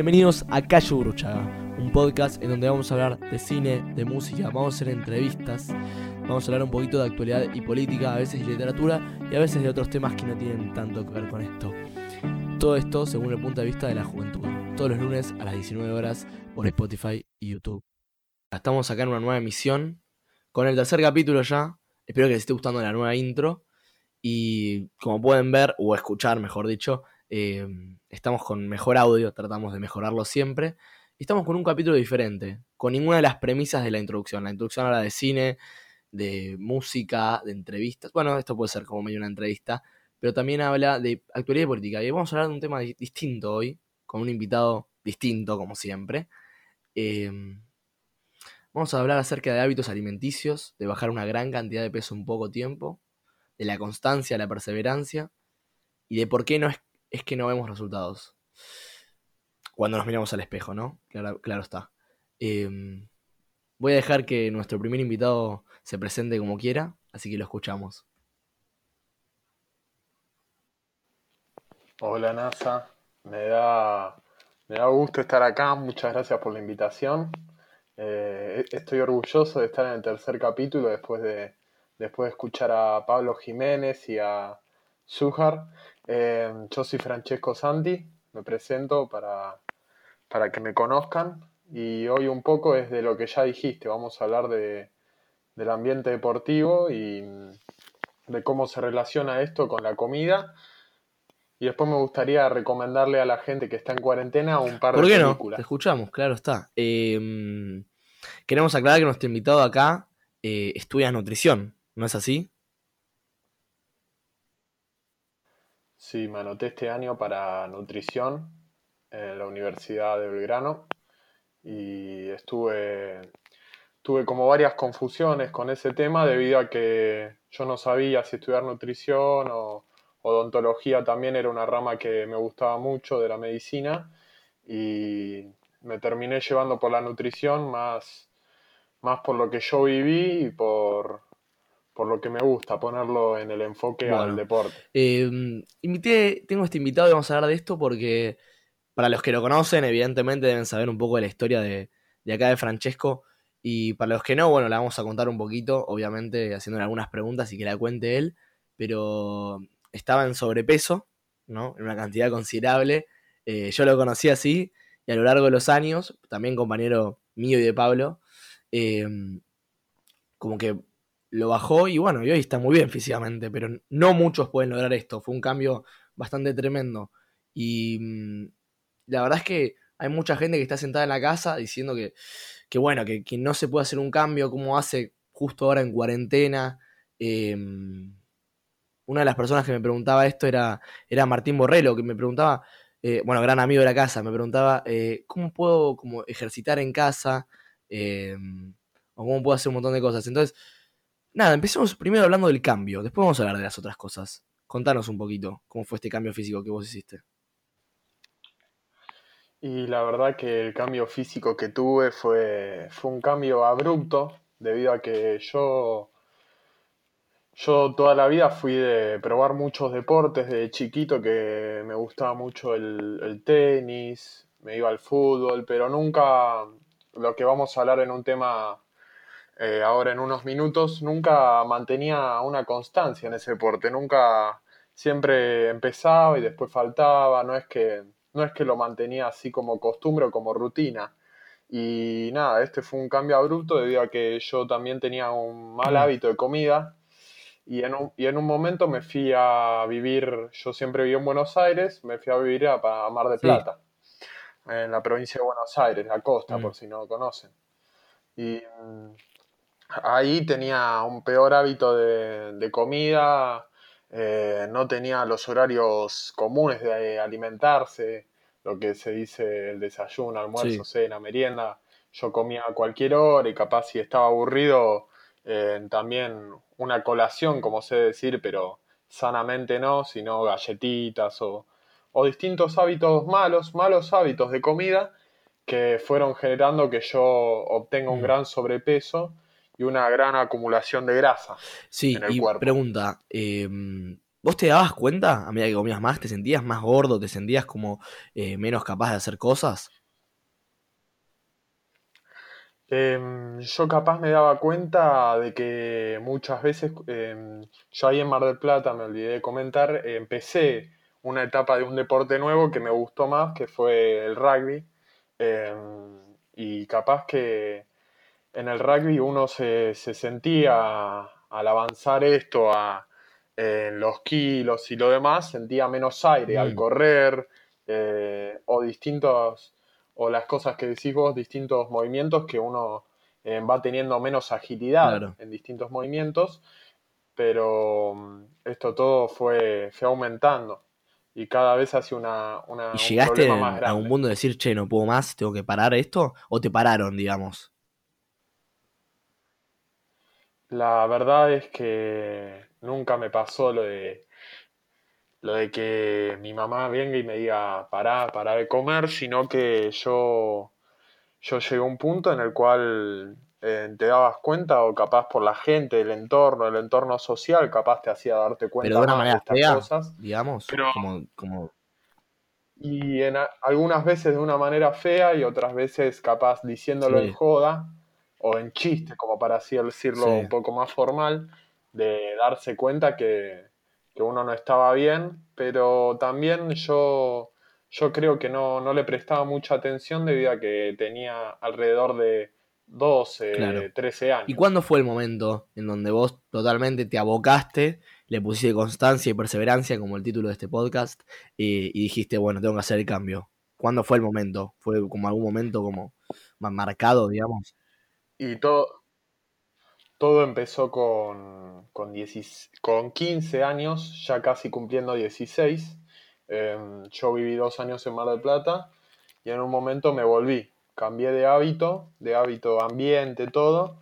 Bienvenidos a Calle Bruchaga, un podcast en donde vamos a hablar de cine, de música, vamos a hacer entrevistas, vamos a hablar un poquito de actualidad y política, a veces de literatura y a veces de otros temas que no tienen tanto que ver con esto. Todo esto según el punto de vista de la juventud, todos los lunes a las 19 horas por Spotify y YouTube. Estamos acá en una nueva emisión, con el tercer capítulo ya, espero que les esté gustando la nueva intro y como pueden ver o escuchar, mejor dicho, eh, estamos con mejor audio, tratamos de mejorarlo siempre. Y estamos con un capítulo diferente, con ninguna de las premisas de la introducción. La introducción habla de cine, de música, de entrevistas. Bueno, esto puede ser como medio una entrevista, pero también habla de actualidad política. Y vamos a hablar de un tema distinto hoy, con un invitado distinto, como siempre. Eh, vamos a hablar acerca de hábitos alimenticios, de bajar una gran cantidad de peso en poco tiempo, de la constancia, la perseverancia, y de por qué no es es que no vemos resultados. Cuando nos miramos al espejo, ¿no? Claro, claro está. Em, voy a dejar que nuestro primer invitado se presente como quiera, así que lo escuchamos. Hola NASA, me da, me da gusto estar acá, muchas gracias por la invitación. Eh, estoy orgulloso de estar en el tercer capítulo después de, después de escuchar a Pablo Jiménez y a Zuhar. Em, yo soy Francesco Santi, me presento para, para que me conozcan y hoy un poco es de lo que ya dijiste, vamos a hablar de, del ambiente deportivo y de cómo se relaciona esto con la comida. Y después me gustaría recomendarle a la gente que está en cuarentena un par de películas. ¿Por qué no? Te escuchamos, claro está. Em, queremos aclarar que nuestro invitado acá eh, estudia nutrición, ¿no es así? Sí, me anoté este año para nutrición en la Universidad de Belgrano y estuve, tuve como varias confusiones con ese tema debido a que yo no sabía si estudiar nutrición o odontología también era una rama que me gustaba mucho de la medicina y me terminé llevando por la nutrición más, más por lo que yo viví y por, por lo que me gusta ponerlo en el enfoque al deporte. Eh, invité, tengo este invitado y vamos a hablar de esto porque para los que lo conocen, evidentemente deben saber un poco de la historia de, acá de Francesco. Y para los que no, bueno, la vamos a contar un poquito, obviamente haciéndole algunas preguntas y que la cuente él. Pero estaba en sobrepeso, ¿no? En una cantidad considerable. Eh, yo lo conocí así y a lo largo de los años, también compañero mío y de Pablo, eh, como que lo bajó y bueno, y hoy está muy bien físicamente, pero no muchos pueden lograr esto. Fue un cambio bastante tremendo. Y mm, la verdad es que hay mucha gente que está sentada en la casa diciendo que, que bueno, que, no se puede hacer un cambio como hace justo ahora en cuarentena. Em, una de las personas que me preguntaba esto era, era Martín Borrello, que me preguntaba, eh, bueno, gran amigo de la casa, me preguntaba, eh, ¿cómo puedo como ejercitar en casa? Em, o cómo puedo hacer un montón de cosas. Entonces, Nada, empecemos primero hablando del cambio, después vamos a hablar de las otras cosas. Contanos un poquito cómo fue este cambio físico que vos hiciste. Y la verdad que el cambio físico que tuve fue, fue un cambio abrupto, debido a que yo, yo toda la vida fui de probar muchos deportes, de chiquito que me gustaba mucho el, el tenis, me iba al fútbol, pero nunca lo que vamos a hablar en un tema eh, ahora en unos minutos, nunca mantenía una constancia en ese deporte, nunca siempre empezaba y después faltaba, no es que, no es que lo mantenía así como costumbre o como rutina. Y nada, este fue un cambio abrupto debido a que yo también tenía un mal mm. hábito de comida y en un, y en un momento me fui a vivir, yo siempre viví en Buenos Aires, me fui a vivir a, Mar de Plata, en la provincia de Buenos Aires, la costa, mm. por si no lo conocen. Y ahí tenía un peor hábito de, comida, eh, no tenía los horarios comunes de alimentarse, lo que se dice el desayuno, almuerzo, cena, merienda. Yo comía a cualquier hora y capaz si estaba aburrido, eh, también una colación, como sé decir, pero sanamente no, sino galletitas o, o distintos hábitos malos, malos hábitos de comida que fueron generando que yo obtenga un mm. gran sobrepeso y una gran acumulación de grasa sí, en el y Pregunta, em, ¿Vos te dabas cuenta a medida que comías más? ¿Te sentías más gordo? ¿Te sentías como eh, menos capaz de hacer cosas? Em, yo capaz me daba cuenta de que muchas veces, em, yo ahí en Mar del Plata, me olvidé de comentar, empecé una etapa de un deporte nuevo que me gustó más, que fue el rugby. Y capaz que en el rugby uno se, sentía al avanzar esto a los kilos y lo demás, sentía menos aire al mm. correr eh, o distintos o las cosas que decís vos, distintos movimientos que uno eh, va teniendo menos agilidad en distintos movimientos, pero mm, esto todo fue, fue aumentando y cada vez hace una, una ¿Y llegaste a un mundo de decir, che, no puedo más, tengo que parar esto? ¿O te pararon, digamos? La verdad es que nunca me pasó lo de lo de que mi mamá venga y me diga pará, pará de comer, sino que yo, yo llegué a un punto en el cual eh, te dabas cuenta, o capaz por la gente, el entorno, el entorno social, capaz te hacía darte cuenta Pero de una manera estas cosas. Digamos, como, como... Y en algunas veces de una manera fea y otras veces capaz diciéndolo en joda o en chiste, como para así decirlo un poco más formal, de darse cuenta que, que uno no estaba bien, pero también yo, yo creo que no, no le prestaba mucha atención debido a que tenía alrededor de 12, 13 años. ¿Y cuándo fue el momento en donde vos totalmente te abocaste, le pusiste constancia y perseverancia, como el título de este podcast, y, dijiste, bueno, tengo que hacer el cambio? ¿Cuándo fue el momento? ¿Fue como algún momento como más marcado, digamos? Y todo, todo empezó con, con, 15 años, ya casi cumpliendo 16. Em, yo viví dos años en Mar del Plata y en un momento me volví. Cambié de hábito, de hábito ambiente, todo,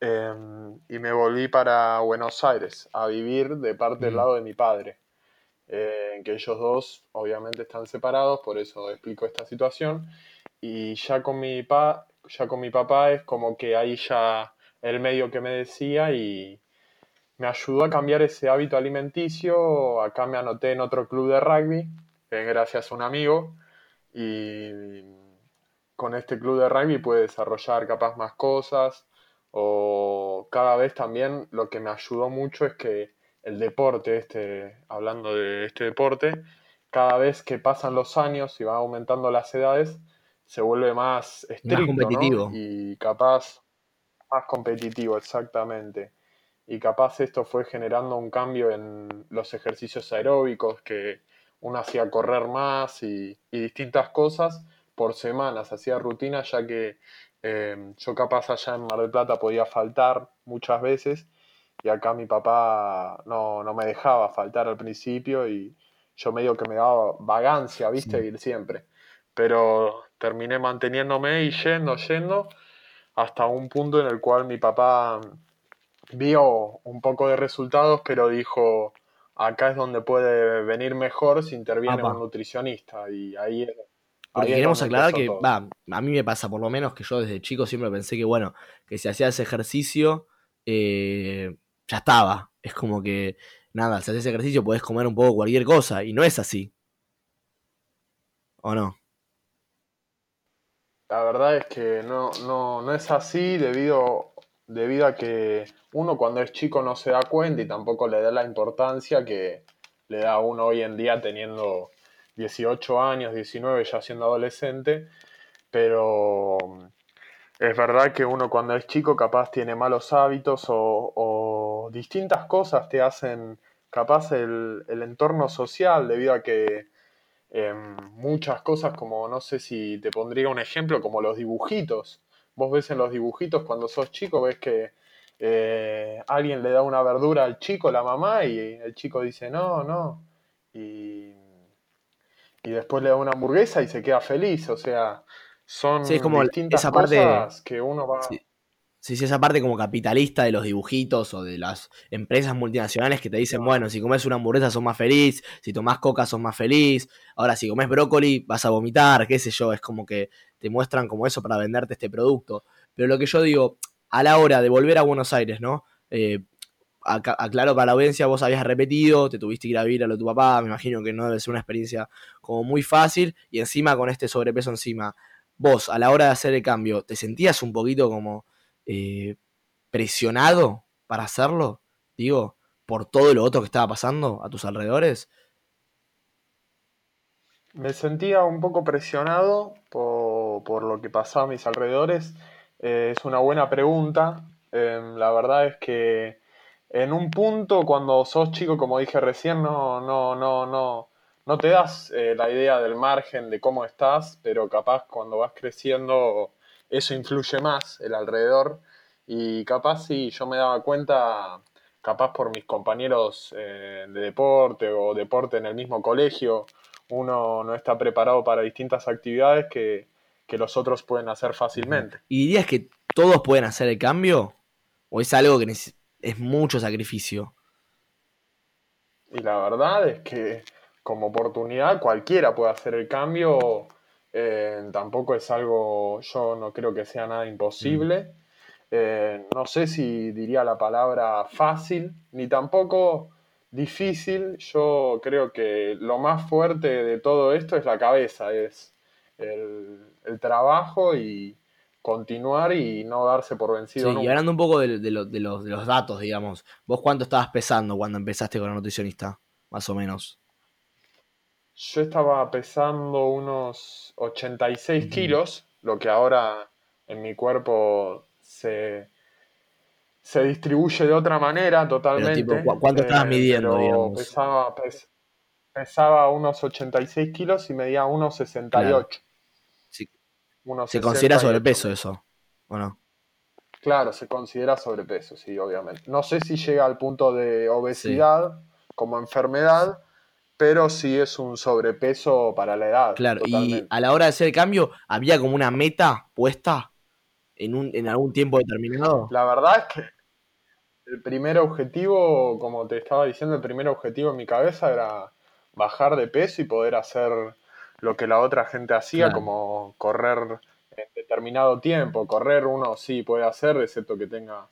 em, y me volví para Buenos Aires a vivir de parte del mm. lado de mi padre. Eh, que ellos dos obviamente están separados, por eso explico esta situación. Y ya con mi, pa, ya con mi papá es como que ahí ya el medio que me decía y me ayudó a cambiar ese hábito alimenticio. Acá me anoté en otro club de rugby, gracias a un amigo, y con este club de rugby pude desarrollar capaz más cosas o cada vez también lo que me ayudó mucho es que el deporte, este, hablando de este deporte, cada vez que pasan los años y van aumentando las edades, se vuelve más estricto competitivo. y capaz más competitivo, exactamente. Y capaz esto fue generando un cambio en los ejercicios aeróbicos, que uno hacía correr más y, distintas cosas por semanas, hacía rutina, ya que eh, yo capaz allá en Mar del Plata podía faltar muchas veces y acá mi papá no, me dejaba faltar al principio y yo medio que me daba vagancia, viste, ir siempre. Pero terminé manteniéndome y yendo, yendo hasta un punto en el cual mi papá vio un poco de resultados, pero dijo, acá es donde puede venir mejor si interviene un nutricionista. Y ahí Porque queremos aclarar que, va, a mí me pasa por lo menos que yo desde chico siempre pensé que, bueno, que si hacía ese ejercicio, eh, ya estaba. Es como que, nada, si haces ejercicio puedes comer un poco cualquier cosa, y no es así. ¿O no? La verdad es que no, no, es así debido, debido a que uno cuando es chico no se da cuenta y tampoco le da la importancia que le da uno hoy en día teniendo 18 años, 19, ya siendo adolescente, pero es verdad que uno cuando es chico capaz tiene malos hábitos o, distintas cosas te hacen capaz el, el, entorno social debido a que Em, muchas cosas como, no sé si te pondría un ejemplo, como los dibujitos. Vos ves en los dibujitos cuando sos chico, ves que eh, alguien le da una verdura al chico, la mamá, y el chico dice no, no. Y, y después le da una hamburguesa y se queda feliz. O sea, son distintas cosas que uno va... Sí, sí, esa parte como capitalista de los dibujitos o de las empresas multinacionales que te dicen, bueno, si comes una hamburguesa sos más feliz, si tomás coca sos más feliz, ahora si comes brócoli vas a vomitar, qué sé yo, es como que te muestran como eso para venderte este producto. Pero lo que yo digo, a la hora de volver a Buenos Aires, ¿no? Eh, aclaro para la audiencia, vos habías repetido, te tuviste que ir a vivir a lo de tu papá, me imagino que no debe ser una experiencia como muy fácil, y encima con este sobrepeso encima, vos a la hora de hacer el cambio, ¿te sentías un poquito como eh, presionado para hacerlo? Digo, por todo lo otro que estaba pasando a tus alrededores. Me sentía un poco presionado por, lo que pasaba a mis alrededores. Eh, es una buena pregunta. Em, la verdad es que en un punto, cuando sos chico, como dije recién, no, no, no, no, no te das eh, la idea del margen de cómo estás, pero capaz cuando vas creciendo eso influye más el alrededor. Y capaz si yo me daba cuenta, capaz por mis compañeros eh, de deporte o deporte en el mismo colegio, uno no está preparado para distintas actividades que, los otros pueden hacer fácilmente. ¿Y dirías que todos pueden hacer el cambio? ¿O es algo que es mucho sacrificio? Y la verdad es que como oportunidad cualquiera puede hacer el cambio. Eh, tampoco es algo, yo no creo que sea nada imposible. Mm. Eh, no sé si diría la palabra fácil, ni tampoco difícil. Yo creo que lo más fuerte de todo esto es la cabeza, es el, trabajo y continuar y no darse por vencido. Sí, y hablando un poco de, los, de, los, datos, digamos, ¿vos cuánto estabas pesando cuando empezaste con la nutricionista? Más o menos. Yo estaba pesando unos 86 kilos, lo que ahora en mi cuerpo se, se distribuye de otra manera totalmente. ¿Cuánto estabas eh, midiendo? Pesaba, pesaba unos 86 kilos y medía unos 68. ¿Se considera sobrepeso eso? ¿O no? Claro, se considera sobrepeso, sí, obviamente. No sé si llega al punto de obesidad como enfermedad, pero sí es un sobrepeso para la edad. Claro, y a la hora de hacer el cambio, ¿había como una meta puesta en, un, en algún tiempo determinado? La verdad es que el primer objetivo, como te estaba diciendo, el primer objetivo en mi cabeza era bajar de peso y poder hacer lo que la otra gente hacía, como correr en determinado tiempo. Correr uno sí puede hacer, excepto que tenga,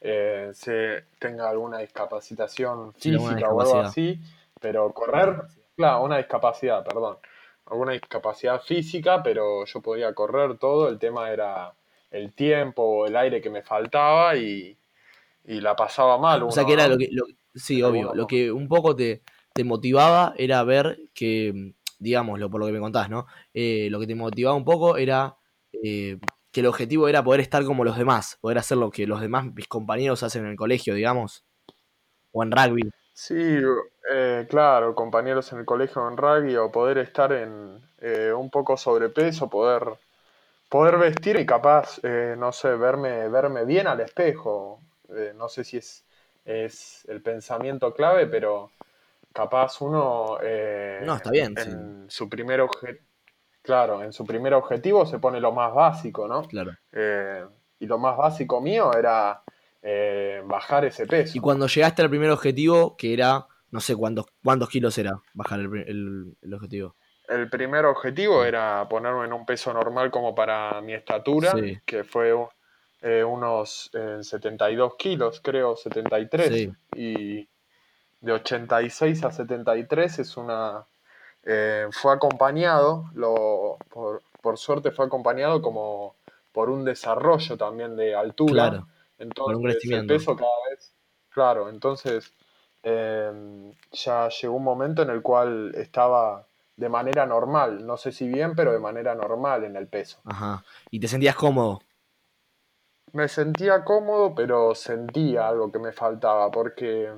eh, se, tenga alguna discapacitación física o algo así, pero correr, claro, una discapacidad, perdón, alguna discapacidad física, pero yo podía correr todo, el tema era el tiempo o el aire que me faltaba y, la pasaba mal. o sea que era lo que, sí, obvio, lo que un poco te, te motivaba era ver que, digámoslo por lo que me contás, ¿no? Eh, lo que te motivaba un poco era eh, que el objetivo era poder estar como los demás, poder hacer lo que los demás, mis compañeros hacen en el colegio, digamos, o en rugby. Sí, eh, claro, compañeros en el colegio en rugby o poder estar en un poco sobrepeso, poder poder vestir y capaz, eh, no sé, verme, verme bien al espejo. Eh, no sé si es, es el pensamiento clave, pero capaz uno... Eh, no, está bien. En su primer Claro, en su primer objetivo se pone lo más básico, ¿no? Claro. y lo más básico mío era bajar ese peso. Y cuando llegaste al primer objetivo, que era, no sé cuántos, cuántos kilos era bajar el objetivo el primer objetivo era ponerme en un peso normal como para mi estatura, que fue eh, unos 72 eh, kilos, creo, 73. Y de 86 a 73 es una... Eh, fue acompañado, lo, por, suerte fue acompañado como por un desarrollo también de altura. Claro, entonces el peso cada vez... Claro, entonces ya llegó un momento en el cual estaba de manera normal, no sé si bien, pero de manera normal en el peso. Ajá. ¿Y te sentías cómodo? Me sentía cómodo, pero sentía algo que me faltaba, porque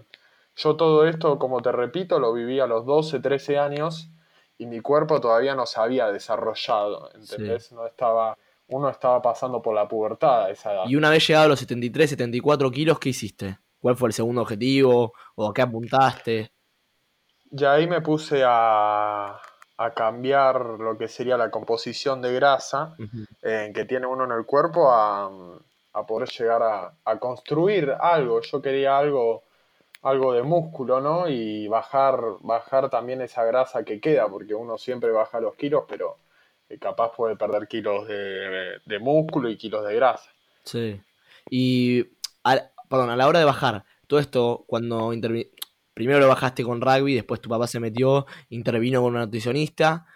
yo todo esto, como te repito, lo viví a los 12, 13 años y mi cuerpo todavía no se había desarrollado, ¿entendés? No estaba, uno estaba pasando por la pubertad a esa edad. Y una vez llegado a los 73, 74 kilos, ¿qué hiciste? ¿Cuál fue el segundo objetivo? ¿O a qué apuntaste? Ya ahí me puse a, cambiar lo que sería la composición de grasa eh, que tiene uno en el cuerpo a, poder llegar a, construir algo. Yo quería algo, algo de músculo, ¿no? Y bajar, bajar también esa grasa que queda, porque uno siempre baja los kilos, pero capaz puede perder kilos de, de, músculo y kilos de grasa. Sí. Y, perdón, a la hora de bajar, todo esto, cuando primero lo bajaste con rugby, después tu papá se metió, intervino con una nutricionista,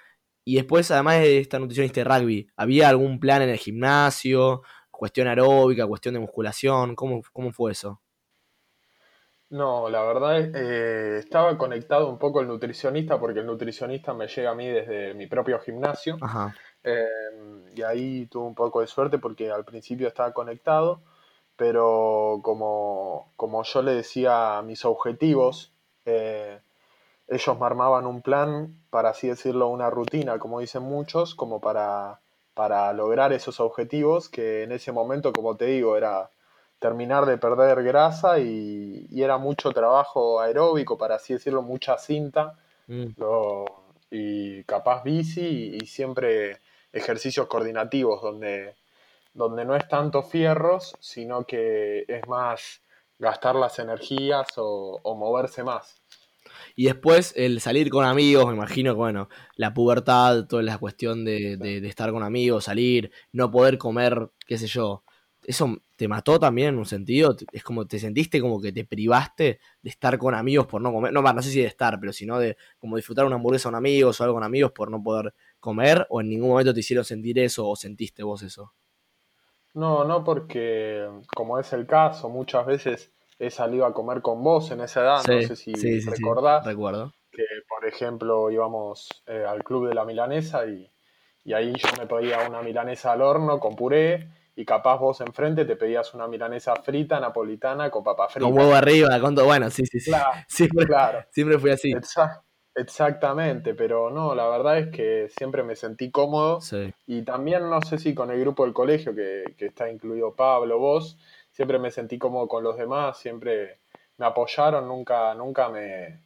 y después, además de esta nutricionista de rugby, ¿había algún plan en el gimnasio? Cuestión aeróbica, cuestión de musculación, ¿cómo, cómo fue eso? No, la verdad es eh, estaba conectado un poco el nutricionista porque el nutricionista me llega a mí desde mi propio gimnasio. Ajá, eh, y ahí tuve un poco de suerte porque al principio estaba conectado, pero como, como yo le decía mis objetivos, eh, ellos me armaban un plan, para así decirlo, una rutina, como dicen muchos, como para, para lograr esos objetivos, que en ese momento, como te digo, era terminar de perder grasa y, y era mucho trabajo aeróbico, para así decirlo, mucha cinta, mm, lo- y capaz bici y, y siempre ejercicios coordinativos donde, donde no es tanto fierros, sino que es más gastar las energías o, o moverse más. Y después el salir con amigos, me imagino que, bueno, la pubertad, toda la cuestión de, de- de estar con amigos, salir, no poder comer, qué sé yo. ¿Eso te mató también en un sentido? Te- Es como, ¿te sentiste como que te privaste de estar con amigos por no comer? No, no sé si de estar, pero sino de como disfrutar una hamburguesa con amigos o algo con amigos por no poder comer, o en ningún momento te hicieron sentir eso o sentiste vos eso. No, no porque, como es el caso, muchas veces he salido a comer con vos en esa edad, no sé si sí, recordás. recuerdo. que, por ejemplo, íbamos eh, al club de la milanesa y, y ahí yo me pedía una milanesa al horno con puré y capaz vos enfrente te pedías una milanesa frita napolitana con papa frita. Con huevo arriba, con todo, bueno, sí, sí, sí. Claro, Siempre, claro, siempre fui así. exa- exactamente, pero no, la verdad es que siempre me sentí cómodo Sí. y también no sé si con el grupo del colegio, que, que está incluido Pablo, vos, siempre me sentí cómodo con los demás, siempre me apoyaron, nunca, nunca me,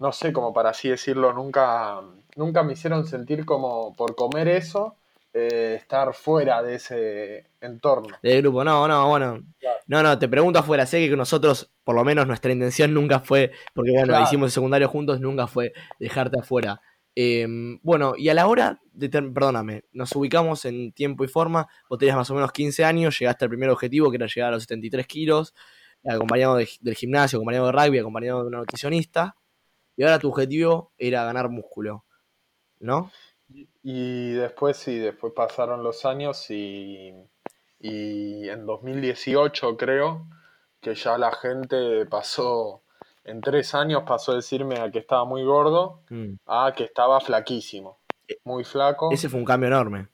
no sé, como para así decirlo, nunca, nunca me hicieron sentir como por comer eso, eh, estar fuera de ese entorno. Del grupo, no, no, bueno. Claro. No, no, te pregunto afuera. Sé que nosotros, por lo menos nuestra intención nunca fue, porque bueno, Claro. hicimos el secundario juntos, nunca fue dejarte afuera. Eh, bueno, y a la hora de, perdóname, nos ubicamos en tiempo y forma, vos tenías más o menos 15 años, llegaste al primer objetivo, que era llegar a los 73 kilos, acompañado de- del gimnasio, acompañado de rugby, acompañado de una nutricionista, y ahora tu objetivo era ganar músculo, ¿no? Y después sí, después pasaron los años y, y en 2018 creo que ya la gente pasó, en tres años pasó a decirme a que estaba muy gordo Mm. a que estaba flaquísimo, muy flaco. Ese fue un cambio enorme.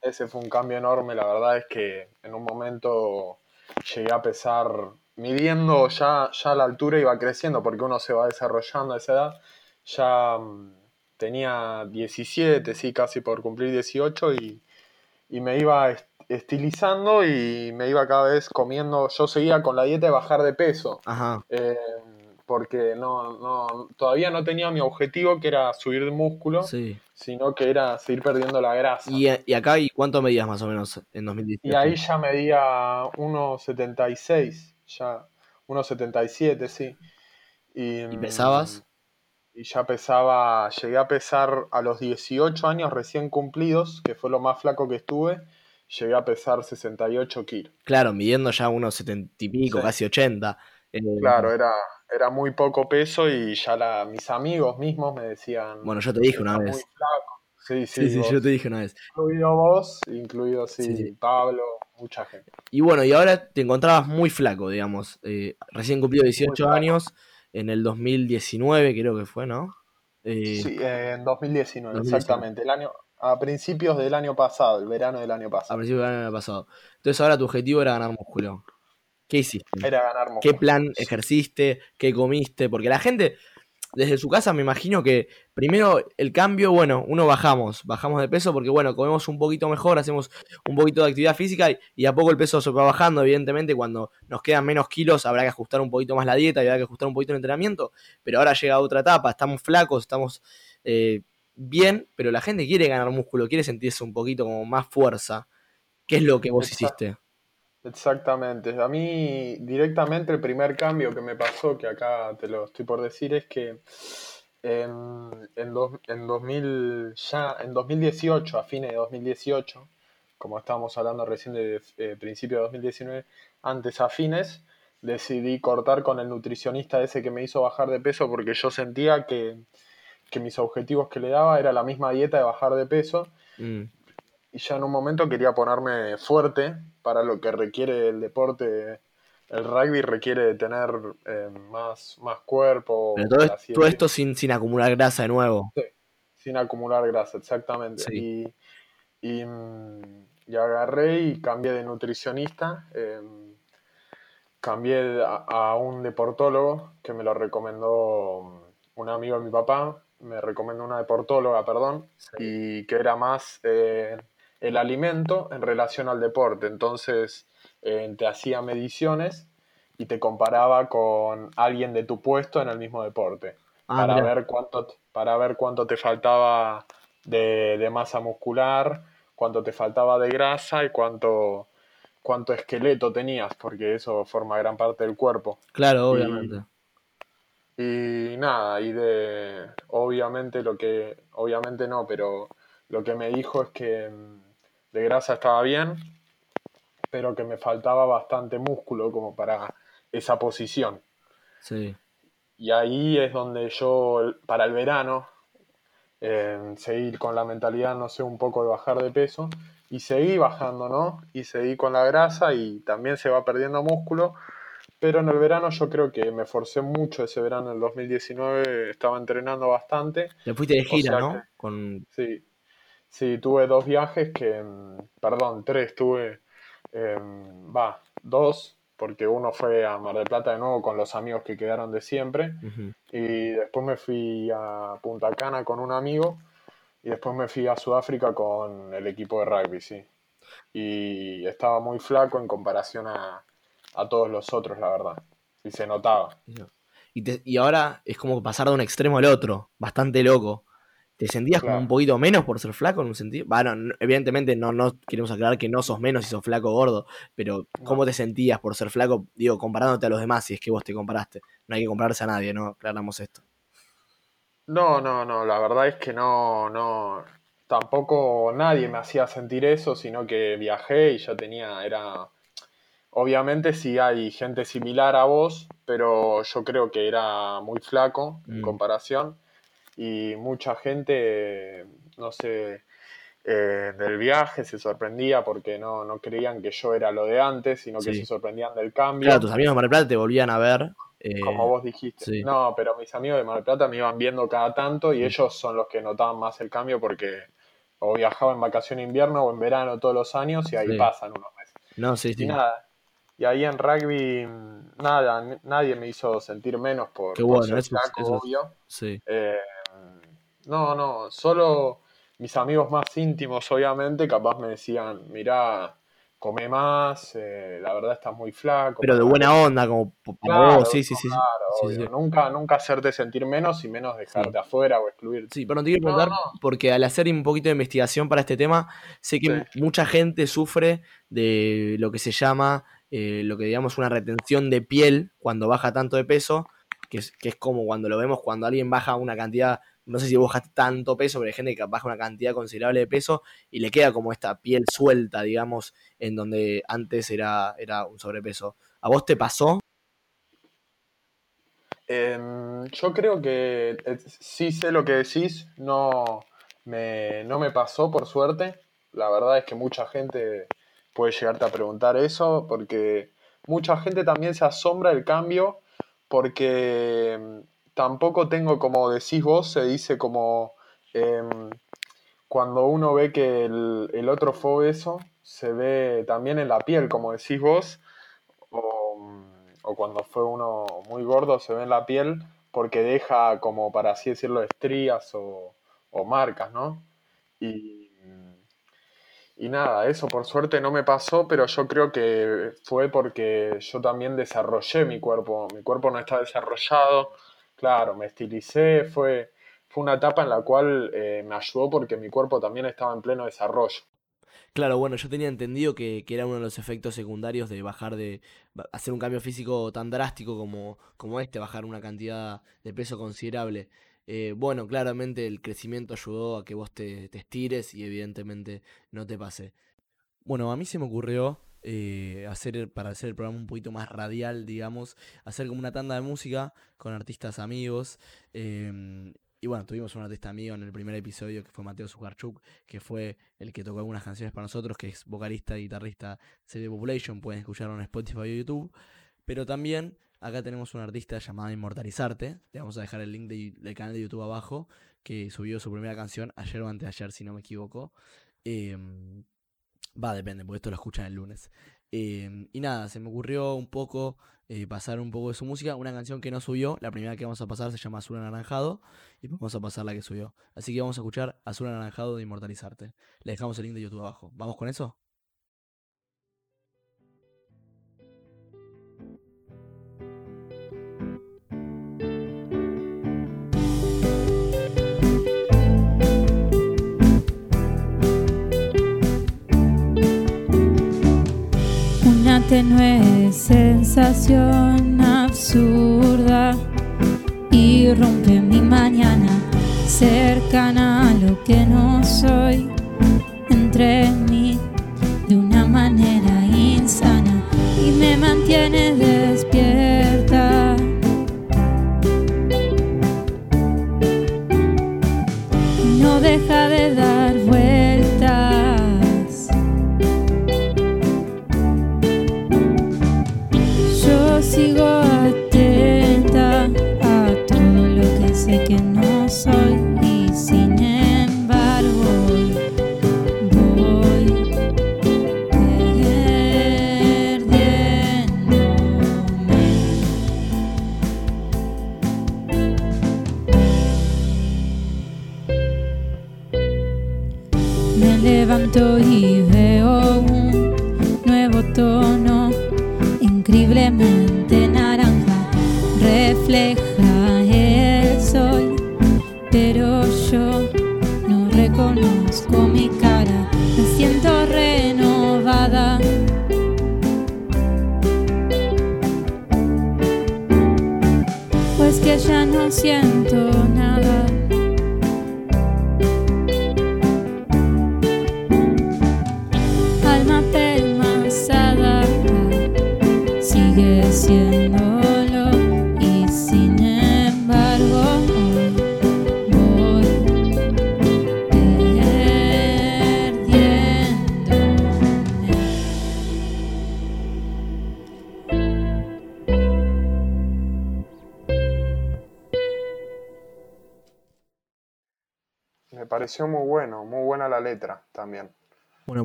Ese fue un cambio enorme, la verdad es que en un momento llegué a pesar, midiendo ya, ya la altura iba creciendo porque uno se va desarrollando a esa edad, ya mm, tenía 17, sí, casi por cumplir 18 y, y me iba est- estilizando y me iba cada vez comiendo, yo seguía con la dieta de bajar de peso. Ajá. eh, porque no, no, todavía no tenía mi objetivo que era subir de músculo, Sí. sino que era seguir perdiendo la grasa. Y, y acá, ¿y cuánto medías más o menos en 2018? Y ahí ya medía 1,76, ya 1,77, sí. Y, ¿Y pesabas? Y ya pesaba, llegué a pesar a los 18 años recién cumplidos, que fue lo más flaco que estuve, llegué a pesar 68 kilos. Claro, midiendo ya unos 70 y pico, Sí. casi 80. Eh, Claro, era, era muy poco peso y ya la, mis amigos mismos me decían, Bueno, yo te dije una "Estás vez. muy flaco. Sí, sí, Sí, yo te dije una vez. incluido vos, incluido sí. Pablo, mucha gente. Y bueno, y ahora te encontrabas muy flaco, digamos. eh, recién cumplido 18 flaco. En el 2019 creo que fue, ¿no? Eh, Sí, en 2019, 2019. exactamente. El año, a principios del año pasado, el verano del año A pasado. principios del año pasado. Entonces ahora tu objetivo era ganar músculo. ¿Qué hiciste? Era ganar ¿Qué músculo. plan ejerciste? ¿Qué comiste? Porque la gente, desde su casa, me imagino que primero el cambio, bueno, uno bajamos, bajamos de peso porque, bueno, comemos un poquito mejor, hacemos un poquito de actividad física y, y a poco el peso se va bajando. Evidentemente, cuando nos quedan menos kilos, habrá que ajustar un poquito más la dieta y habrá que ajustar un poquito el entrenamiento. Pero ahora llega otra etapa, estamos flacos, estamos eh, bien, pero la gente quiere ganar músculo, quiere sentirse un poquito como más fuerza. ¿Qué es lo que vos Exacto. hiciste? Exactamente. A mí directamente el primer cambio que me pasó, que acá te lo estoy por decir, es que en, en, dos- en 2000, ya, en 2018, a fines de 2018, como estábamos hablando recién de eh, principio de 2019, antes a fines, decidí cortar con el nutricionista ese que me hizo bajar de peso porque yo sentía que, mis objetivos que le daba era la misma dieta de bajar de peso. Mm. Y ya en un momento quería ponerme fuerte para lo que requiere el deporte. El rugby requiere tener eh, más, más cuerpo. todo, esto sin, sin acumular grasa de nuevo. Sí, sin acumular grasa, exactamente. Y, y, agarré y cambié de nutricionista. Em, cambié a, un deportólogo que me lo recomendó un amigo de mi papá. Me recomendó una deportóloga, perdón, y que era más eh, el alimento en relación al deporte. Entonces eh, te hacía mediciones y te comparaba con alguien de tu puesto en el mismo deporte. Ah, para, ver cuánto, para ver cuánto te faltaba de, masa muscular, cuánto te faltaba de grasa y cuánto, cuánto esqueleto tenías, porque eso forma gran parte del cuerpo. Claro, obviamente. Y, y, nada, y de obviamente lo que, obviamente no, pero lo que me dijo es que mm, de grasa estaba bien, pero que me faltaba bastante músculo como para esa posición. Sí. Y ahí es donde yo, para el verano, eh, seguí con la mentalidad, no sé, un poco de bajar de peso. Y seguí bajando, ¿no? Y seguí con la grasa y también se va perdiendo músculo. Pero en el verano yo creo que me forcé mucho ese verano, el 2019 estaba entrenando bastante. Te fuiste de gira, ¿no? Con... Sí, Sí, tuve dos viajes que, mm, perdón, tres, tuve, em, va, dos, porque uno fue a Mar del Plata de nuevo con los amigos que quedaron de siempre, y después me fui a Punta Cana con un amigo, y después me fui a Sudáfrica con el equipo de rugby, sí. Y estaba muy flaco en comparación a, todos los otros, la verdad, y se notaba. Y, y ahora es como pasar de un extremo al otro, bastante loco. ¿Te sentías como un poquito menos por ser flaco en un sentido? Bueno, evidentemente no, no queremos aclarar que no sos menos si sos flaco o gordo, pero ¿cómo te sentías por ser flaco? Digo, comparándote a los demás, si es que vos te comparaste. No hay que compararse a nadie, ¿no? Aclaramos esto. No, no, no, la verdad es que no, no, tampoco nadie me hacía sentir eso, sino que viajé y ya tenía, era, obviamente sí hay gente similar a vos, pero yo creo que era muy flaco en mm. comparación y mucha gente, no sé, eh, del viaje se sorprendía porque no, no, creían que yo era lo de antes, sino que se sorprendían del cambio. Claro, tus amigos de Mar del Plata te volvían a ver. Eh, como vos dijiste. No, pero mis amigos de Mar del Plata me iban viendo cada tanto y ellos son los que notaban más el cambio porque o viajaba en vacación invierno o en verano todos los años y ahí pasan unos meses. No, sí, sí. Y nada. Y ahí en rugby, nada, nadie me hizo sentir menos por, Qué bueno, ser obvio. Sí. Eh, no, no, solo mis amigos más íntimos, obviamente, capaz me decían, mirá, come más, eh, la verdad estás muy flaco. Pero de buena onda, como para vos, sí, sí, sí. Nunca, nunca hacerte sentir menos y menos dejarte afuera o excluirte. Sí, pero no te quiero preguntar, porque al hacer un poquito de investigación para este tema, sé que mucha gente sufre de lo que se llama, eh, lo que digamos, una retención de piel cuando baja tanto de peso, que es, que es como cuando lo vemos cuando alguien baja una cantidad no sé si bajaste tanto peso, pero hay gente que baja una cantidad considerable de peso y le queda como esta piel suelta, digamos, en donde antes era, era un sobrepeso. ¿A vos te pasó? Em, yo creo que eh, sí sé lo que decís, no me, no me pasó por suerte. La verdad es que mucha gente puede llegarte a preguntar eso, porque mucha gente también se asombra del cambio, porque em, tampoco tengo, como decís vos, se dice como em, cuando uno ve que el, otro fue obeso, se ve también en la piel, como decís vos, o, cuando fue uno muy gordo, se ve en la piel porque deja como, para así decirlo, estrías o, marcas, ¿no? Y, y nada, eso por suerte no me pasó, pero yo creo que fue porque yo también desarrollé mi cuerpo. Mi cuerpo no está desarrollado, Claro, me estilicé, fue, fue una etapa en la cual eh, me ayudó porque mi cuerpo también estaba en pleno desarrollo. Claro, bueno, yo tenía entendido que, era uno de los efectos secundarios de bajar de. hacer un cambio físico tan drástico como, como este, bajar una cantidad de peso considerable. Eh, bueno, claramente el crecimiento ayudó a que vos te, te estires y evidentemente no te pase. Bueno, a mí se me ocurrió eh, hacer para hacer el programa un poquito más radial, digamos, hacer como una tanda de música con artistas amigos. em, y bueno, tuvimos un artista amigo en el primer episodio que fue Mateo Zucarchuk, que fue el que tocó algunas canciones para nosotros, que es vocalista y guitarrista de Population, pueden escucharlo en Spotify o YouTube. Pero también acá tenemos un artista llamado Inmortalizarte, le vamos a dejar el link de- del canal de YouTube abajo, que subió su primera canción ayer o antes de ayer, si no me equivoco. Em, Va, depende, porque esto lo escuchan el lunes. Em, y nada, se me ocurrió un poco eh, pasar un poco de su música. Una canción que no subió, la primera que vamos a pasar se llama Azul Anaranjado. Y vamos a pasar la que subió. Así que vamos a escuchar Azul Anaranjado de Inmortalizarte. Le dejamos el link de YouTube abajo. ¿Vamos con eso? Tenue sensación absurda irrumpe mi mañana, cercana a lo que no soy, entre mí de una manera insana y me mantiene despierta. No deja de dar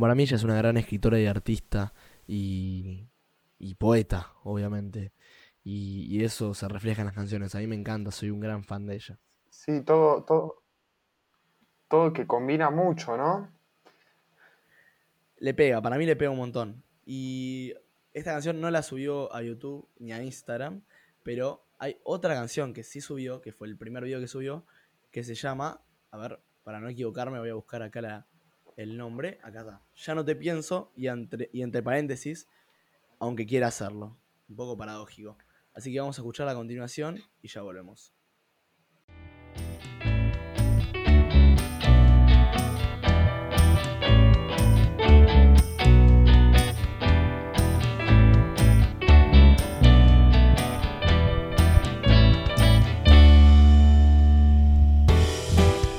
para mí ella es una gran escritora y artista y, y poeta, obviamente. Y, y eso se refleja en las canciones. A mí me encanta, soy un gran fan de ella. Sí, todo, todo, todo que combina mucho, ¿no? Le pega, para mí le pega un montón. Y esta canción no la subió a YouTube ni a Instagram, pero hay otra canción que sí subió, que fue el primer video que subió, que se llama, a ver, para no equivocarme voy a buscar acá la- el nombre, acá está. Ya no te pienso y entre, y entre paréntesis, aunque quiera hacerlo. Un poco paradójico. Así que vamos a escucharla a continuación y ya volvemos.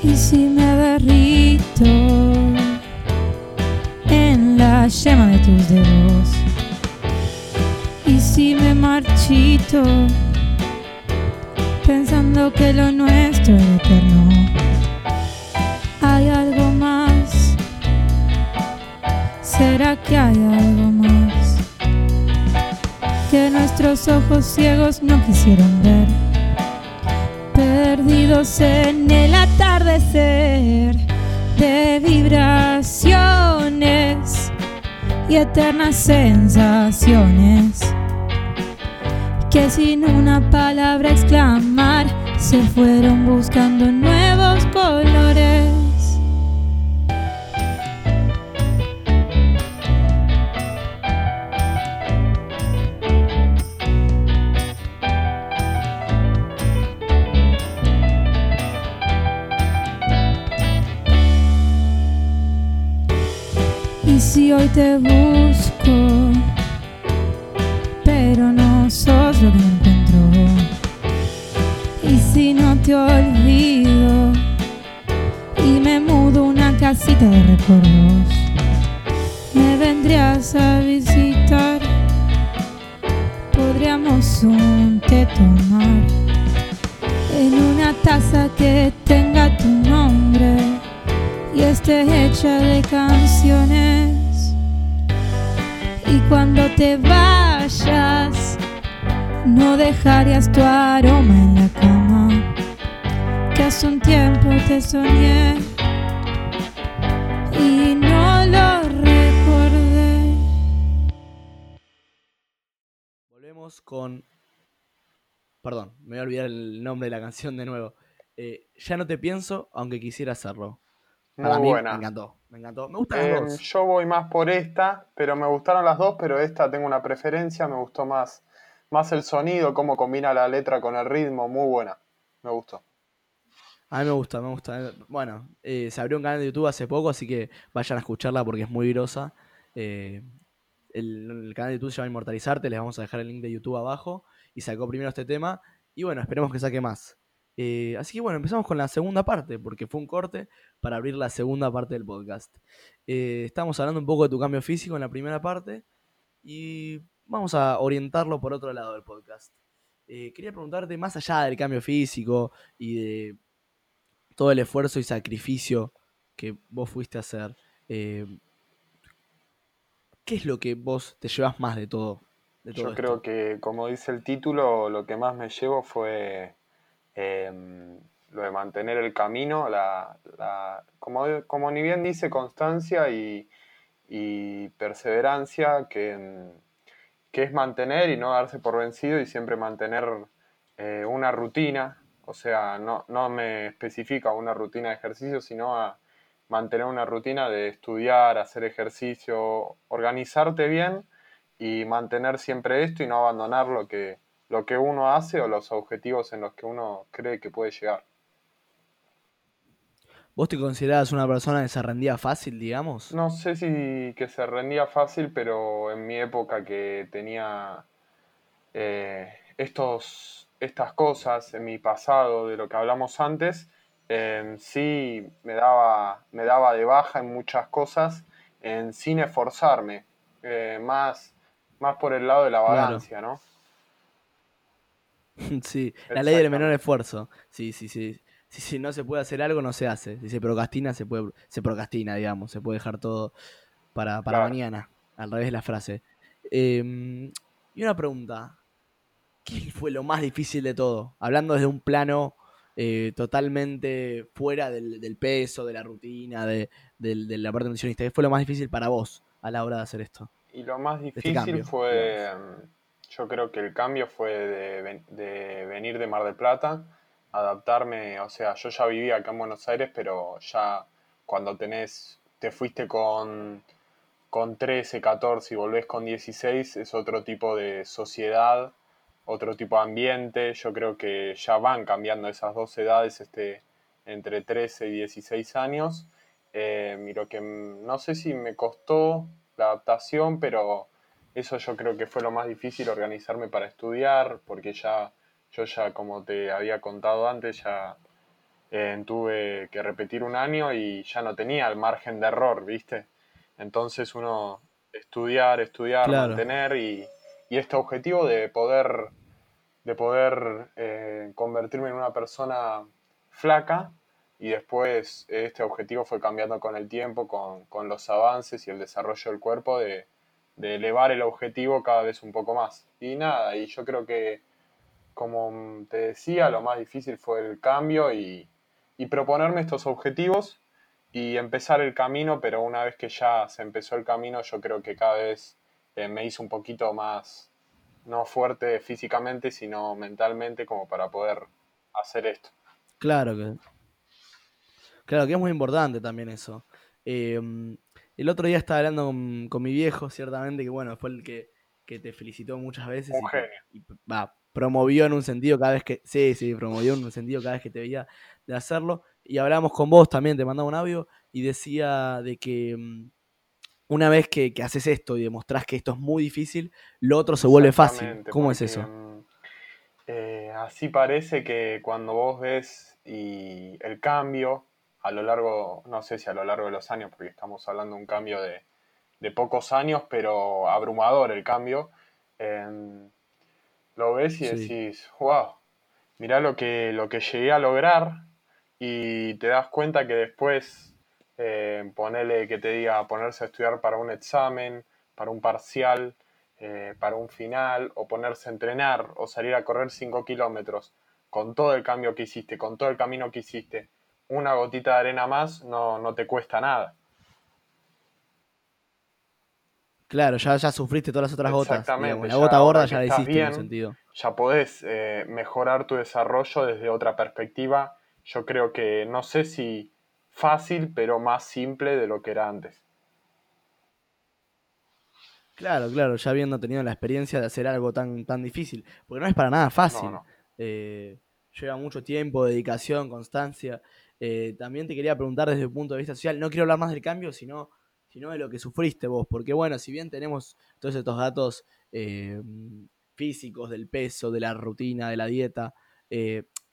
Y si me derrito la yema de tus dedos, y si me marchito pensando que lo nuestro era eterno, hay algo más. ¿Será que hay algo más que nuestros ojos ciegos no quisieron ver? perdidos en el atardecer de vibraciones y eternas sensaciones que sin una palabra exclamar se fueron buscando nuevos colores. Si hoy te busco pero no sos lo que encuentro. Y si no te olvido y me mudo una casita de recuerdos, me vendrías a visitar. Podríamos un té tomar en una taza que tenga tu nombre y esté hecha de canciones. Y cuando te vayas, no dejarías tu aroma en la cama, que hace un tiempo te soñé y no lo recordé. Volvemos con. Perdón, me voy a olvidar el nombre de la canción de nuevo. Eh, ya no te pienso, aunque quisiera hacerlo. Para Muy mí buena. me encantó, me encantó. Me gustan Eh, las dos. yo voy más por esta, pero me gustaron las dos, pero esta tengo una preferencia, me gustó más, más el sonido, cómo combina la letra con el ritmo, muy buena, me gustó. A mí me gusta, me gusta. Bueno, eh, se abrió un canal de YouTube hace poco, así que vayan a escucharla porque es muy grosa. Eh, el, el canal de YouTube se llama Inmortalizarte, les vamos a dejar el link de YouTube abajo. Y sacó primero este tema. Y bueno, esperemos que saque más. Eh, así que bueno, empezamos con la segunda parte, porque fue un corte para abrir la segunda parte del podcast. Eh, estamos hablando un poco de tu cambio físico en la primera parte. Y vamos a orientarlo por otro lado del podcast. Eh, quería preguntarte, más allá del cambio físico y de todo el esfuerzo y sacrificio que vos fuiste a hacer, eh, ¿qué es lo que vos te llevas más de todo? De todo Yo esto? creo que, como dice el título, lo que más me llevo fue em, lo de mantener el camino, la, como, como ni bien dice, constancia y, perseverancia, que, que es mantener y no darse por vencido y siempre mantener eh, una rutina, o sea, no, no me especifica una rutina de ejercicio, sino a mantener una rutina de estudiar, hacer ejercicio, organizarte bien y mantener siempre esto y no abandonar lo que, lo que uno hace o los objetivos en los que uno cree que puede llegar. ¿Vos te considerabas una persona que se rendía fácil, digamos? No sé si que se rendía fácil, pero en mi época que tenía eh, estos, estas cosas en mi pasado de lo que hablamos antes, eh, sí me daba, me daba de baja en muchas cosas en sin esforzarme, eh, más, más por el lado de la Claro. vagancia, ¿no? sí, la ley del menor esfuerzo. Sí, sí, sí. Si, si no se puede hacer algo, no se hace. Si se procrastina, se puede, se procrastina, digamos. Se puede dejar todo para, para Claro. mañana. Al revés de la frase. Em, y una pregunta. ¿Qué fue lo más difícil de todo? Hablando desde un plano eh, totalmente fuera del, del peso, de la rutina, de, del- de la parte nutricionista. ¿Qué fue lo más difícil para vos a la hora de hacer esto? Y lo más este difícil fue, yo creo que el cambio fue de, de venir de Mar del Plata, adaptarme, o sea, yo ya vivía acá en Buenos Aires, pero ya cuando tenés, te fuiste con, con 13, 14 y volvés con 16, es otro tipo de sociedad, otro tipo de ambiente, yo creo que ya van cambiando esas dos edades, este, entre 13 y 16 años. Eh, que no sé si me costó la adaptación, pero eso yo creo que fue lo más difícil, organizarme para estudiar, porque ya yo ya, como te había contado antes, ya eh, tuve que repetir un año y ya no tenía el margen de error, ¿viste? Entonces uno estudiar, estudiar, Claro. mantener y, y este objetivo de poder, de poder eh, convertirme en una persona flaca y después este objetivo fue cambiando con el tiempo, con, con los avances y el desarrollo del cuerpo, de, de elevar el objetivo cada vez un poco más. Y nada, y yo creo que, como te decía, lo más difícil fue el cambio y, y proponerme estos objetivos y empezar el camino, pero una vez que ya se empezó el camino, yo creo que cada vez eh, me hizo un poquito más, no fuerte físicamente, sino mentalmente, como para poder hacer esto. Claro que. Claro que es muy importante también eso. Eh, el otro día estaba hablando con, con mi viejo, ciertamente, que bueno, fue el que, que te felicitó muchas veces. Un y, que- genio. y, va, promovió en un sentido cada vez que. Sí, sí, promovió en un sentido cada vez que te veía de hacerlo. Y hablamos con vos también, te mandaba un audio y decía de que mm, una vez que, haces esto y demostrás que esto es muy difícil, lo otro se vuelve fácil. ¿Cómo es eso? Mm, eh, así parece que cuando vos ves y el cambio a lo largo, no sé si a lo largo de los años, porque estamos hablando de un cambio de, pocos años, pero abrumador el cambio, em, lo ves y decís, wow, mirá lo que, lo que llegué a lograr y te das cuenta que después eh, ponerle que te diga ponerse a estudiar para un examen, para un parcial, eh, para un final, o ponerse a entrenar, o salir a correr 5 kilómetros, con todo el cambio que hiciste, con todo el camino que hiciste, una gotita de arena más no, no te cuesta nada. Claro, ya, ya sufriste todas las otras gotas. Exactamente. La gota gorda ya la hiciste en sentido. Ya podés eh, mejorar tu desarrollo desde otra perspectiva. Yo creo que no sé si fácil, pero más simple de lo que era antes. Claro, claro, ya habiendo tenido la experiencia de hacer algo tan, tan difícil, porque no es para nada fácil. Eh, lleva mucho tiempo, dedicación, constancia. Eh, también te quería preguntar desde el punto de vista social, no quiero hablar más del cambio, sino, sino de lo que sufriste vos, porque bueno, si bien tenemos todos estos datos eh, físicos del peso, de la rutina, de la dieta,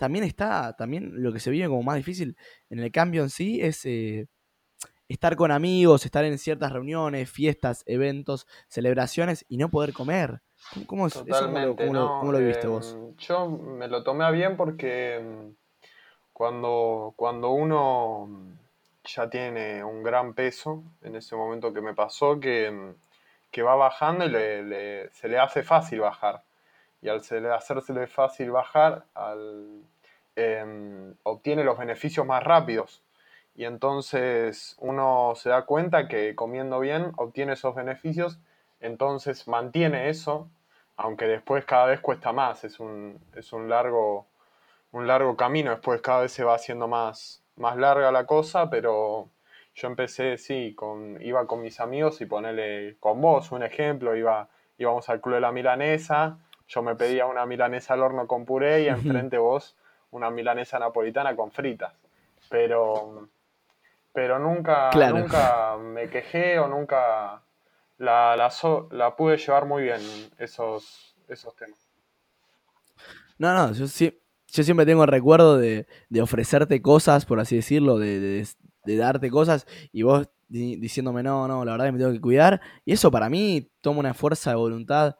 también está, también lo que se vive como más difícil en el cambio en sí es eh, estar con amigos, estar en ciertas reuniones, fiestas, eventos, celebraciones y no poder comer. ¿Cómo, es, eso, cómo, lo, viste vos? Em, yo me lo tomé a bien porque em, cuando, cuando uno ya tiene un gran peso, en ese momento que me pasó, que, em, que va bajando y se le hace fácil bajar y al hacérsele fácil bajar, em, obtiene los beneficios más rápidos. Y entonces uno se da cuenta que comiendo bien obtiene esos beneficios, entonces mantiene eso, aunque después cada vez cuesta más, es un, es un, largo, un largo camino, después cada vez se va haciendo más, más larga la cosa, pero yo empecé, sí, con, iba con mis amigos y ponerle con vos un ejemplo, iba, íbamos al Club de la Milanesa, yo me pedía una milanesa al horno con puré y enfrente vos una milanesa napolitana con fritas. Pero, pero nunca, nunca me quejé o nunca la, la, pude llevar muy bien esos, esos temas. No, no, yo, yo siempre tengo el recuerdo de, ofrecerte cosas, por así decirlo, de, de, darte cosas y vos diciéndome no, no, la verdad que me tengo que cuidar. Y eso para mí toma una fuerza de voluntad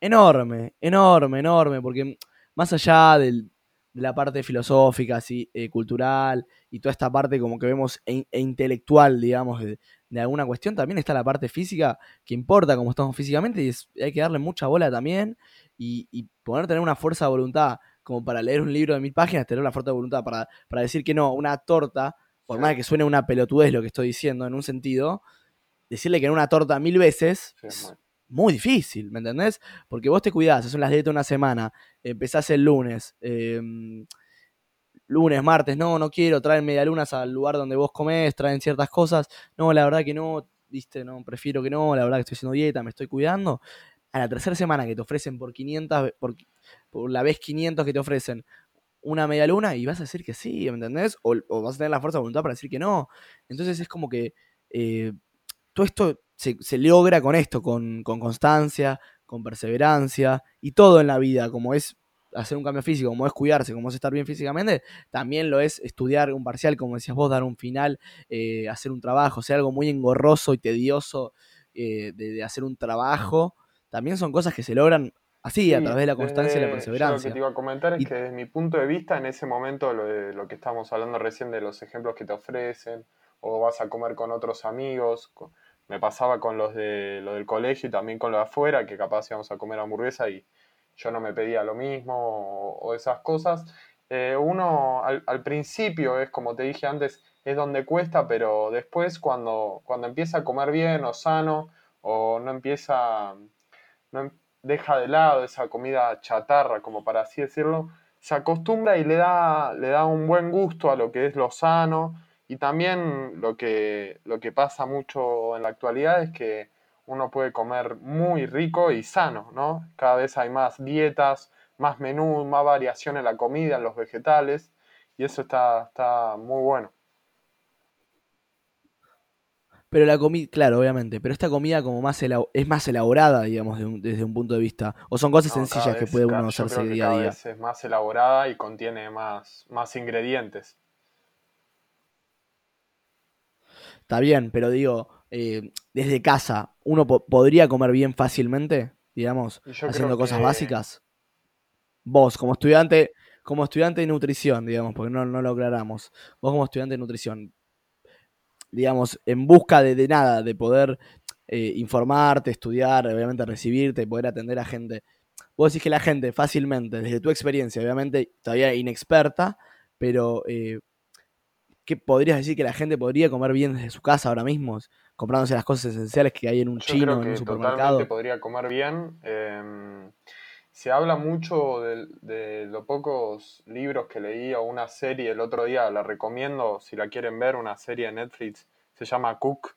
enorme, enorme, enorme, porque más allá de la parte filosófica, así, eh, cultural y toda esta parte como que vemos e, e intelectual, digamos, de, alguna cuestión, también está la parte física que importa como estamos físicamente y hay que darle mucha bola también y, y, poder tener una fuerza de voluntad como para leer un libro de mil páginas, tener una fuerza de voluntad para, para decir que no, una torta, por más que suene una pelotudez lo que estoy diciendo en un sentido, decirle que en una torta mil veces muy difícil, ¿me entendés? Porque vos te cuidás, haces las dietas una semana, empezás el lunes, em, lunes, martes, no, no quiero, traen medialunas al lugar donde vos comés, traen ciertas cosas, no, la verdad que no, viste, no, prefiero que no, la verdad que estoy haciendo dieta, me estoy cuidando. A la tercera semana que te ofrecen por 500, por, por la vez 500 que te ofrecen una media luna y vas a decir que sí, ¿me entendés? O, vas a tener la fuerza de voluntad para decir que no. Entonces es como que eh, todo esto se, logra con esto, con, constancia, con perseverancia y todo en la vida, como es hacer un cambio físico, como es cuidarse, como es estar bien físicamente, también lo es estudiar un parcial, como decías vos, dar un final, eh, hacer un trabajo, sea algo muy engorroso y tedioso eh, de, hacer un trabajo, también son cosas que se logran así, a través de la constancia y la perseverancia. lo que te iba a comentar es que desde mi punto de vista, en ese momento, lo, de, lo que estábamos hablando recién de los ejemplos que te ofrecen, o vas a comer con otros amigos, me pasaba con los de lo del colegio y también con los de afuera, que capaz íbamos a comer hamburguesa y yo no me pedía lo mismo o, esas cosas. Eh, uno al, principio es como te dije antes, es donde cuesta, pero después cuando, cuando empieza a comer bien o sano o no empieza, no deja de lado esa comida chatarra, como para así decirlo, se acostumbra y le da, le da un buen gusto a lo que es lo sano y también lo que, lo que pasa mucho en la actualidad es que uno puede comer muy rico y sano, ¿no? Cada vez hay más dietas, más menú, más variación en la comida, en los vegetales, y eso está, está muy bueno. Pero la comida, claro, obviamente, pero esta comida como más es más elaborada, digamos, desde un punto de vista. O son cosas sencillas que puede uno hacerse día a día. Vez es más elaborada y contiene más, más ingredientes. Está bien, pero digo, eh, desde casa, ¿uno podría comer bien fácilmente? Digamos, haciendo cosas básicas. Vos, como estudiante, como estudiante de nutrición, digamos, porque no, no lo aclaramos. Vos como estudiante de nutrición, digamos, en busca de, nada, de poder eh, informarte, estudiar, obviamente recibirte, poder atender a gente. Vos decís que la gente fácilmente, desde tu experiencia, obviamente todavía inexperta, pero eh, ¿qué podrías decir que la gente podría comer bien desde su casa ahora mismo? Comprándose las cosas esenciales que hay en un chino, en un supermercado. Totalmente podría comer bien. Em, se habla mucho de, de, los pocos libros que leí o una serie. El otro día, la recomiendo si la quieren ver, una serie de Netflix, se llama Cook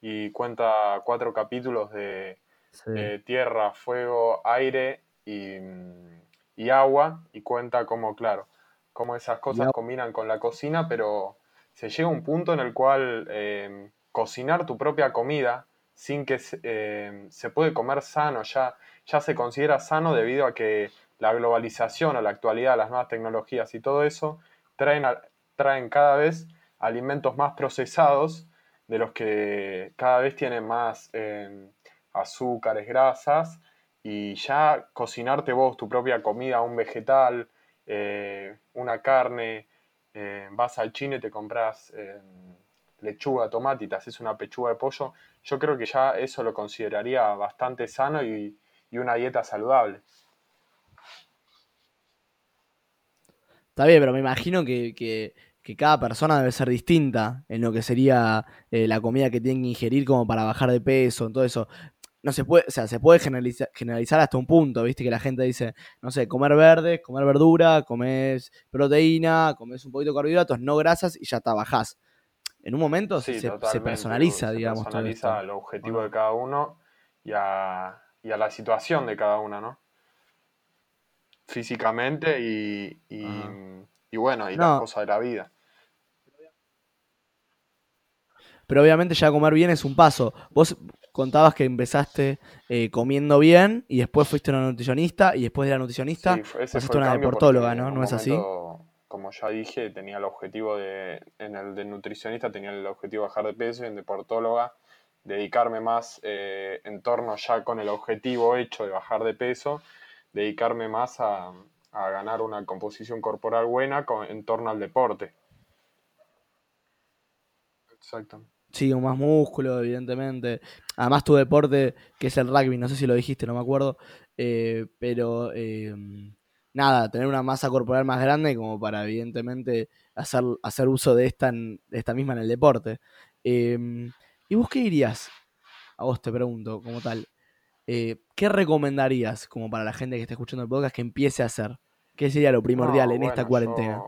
y cuenta cuatro capítulos de, tierra, fuego, aire y, agua. Y cuenta cómo, claro, cómo esas cosas combinan con la cocina, pero se llega a un punto en el cual eh, cocinar tu propia comida sin que eh, se puede comer sano ya ya se considera sano debido a que la globalización o la actualidad, las nuevas tecnologías y todo eso traen, traen cada vez alimentos más procesados de los que cada vez tienen más eh, azúcares, grasas y ya cocinarte vos tu propia comida, un vegetal, eh, una carne, eh, vas al chino y te compras lechuga, tomate y te una pechuga de pollo, yo creo que ya eso lo consideraría bastante sano y, una dieta saludable. Está bien, pero me imagino que, cada persona debe ser distinta en lo que sería eh, la comida que tienen que ingerir como para bajar de peso, en todo eso. No se puede, o sea, se puede generalizar, hasta un punto, viste, que la gente dice, no sé, comer verdes, comer verdura, comes proteína, comes un poquito de carbohidratos, no grasas y ya está, bajás. En un momento se, personaliza, digamos. Se personaliza el objetivo de cada uno y a, y a la situación de cada una, ¿no? Físicamente y, y, bueno, y las cosas de la vida. Pero obviamente ya comer bien es un paso. Vos contabas que empezaste eh, comiendo bien y después fuiste una nutricionista y después de la nutricionista sí, fuiste una deportóloga, ¿no? ¿No es así? Como ya dije, tenía el objetivo de, en el de nutricionista tenía el objetivo de bajar de peso y en deportóloga dedicarme más eh, en torno ya con el objetivo hecho de bajar de peso, dedicarme más a, ganar una composición corporal buena en torno al deporte. Exacto. Sí, con más músculo, evidentemente. Además, tu deporte, que es el rugby, no sé si lo dijiste, no me acuerdo, eh, pero eh, nada, tener una masa corporal más grande como para, evidentemente, hacer, hacer uso de esta, de esta misma en el deporte. ¿Y vos qué dirías? A vos te pregunto, como tal. Eh, ¿Qué recomendarías como para la gente que está escuchando el podcast que empiece a hacer? ¿Qué sería lo primordial en esta cuarentena?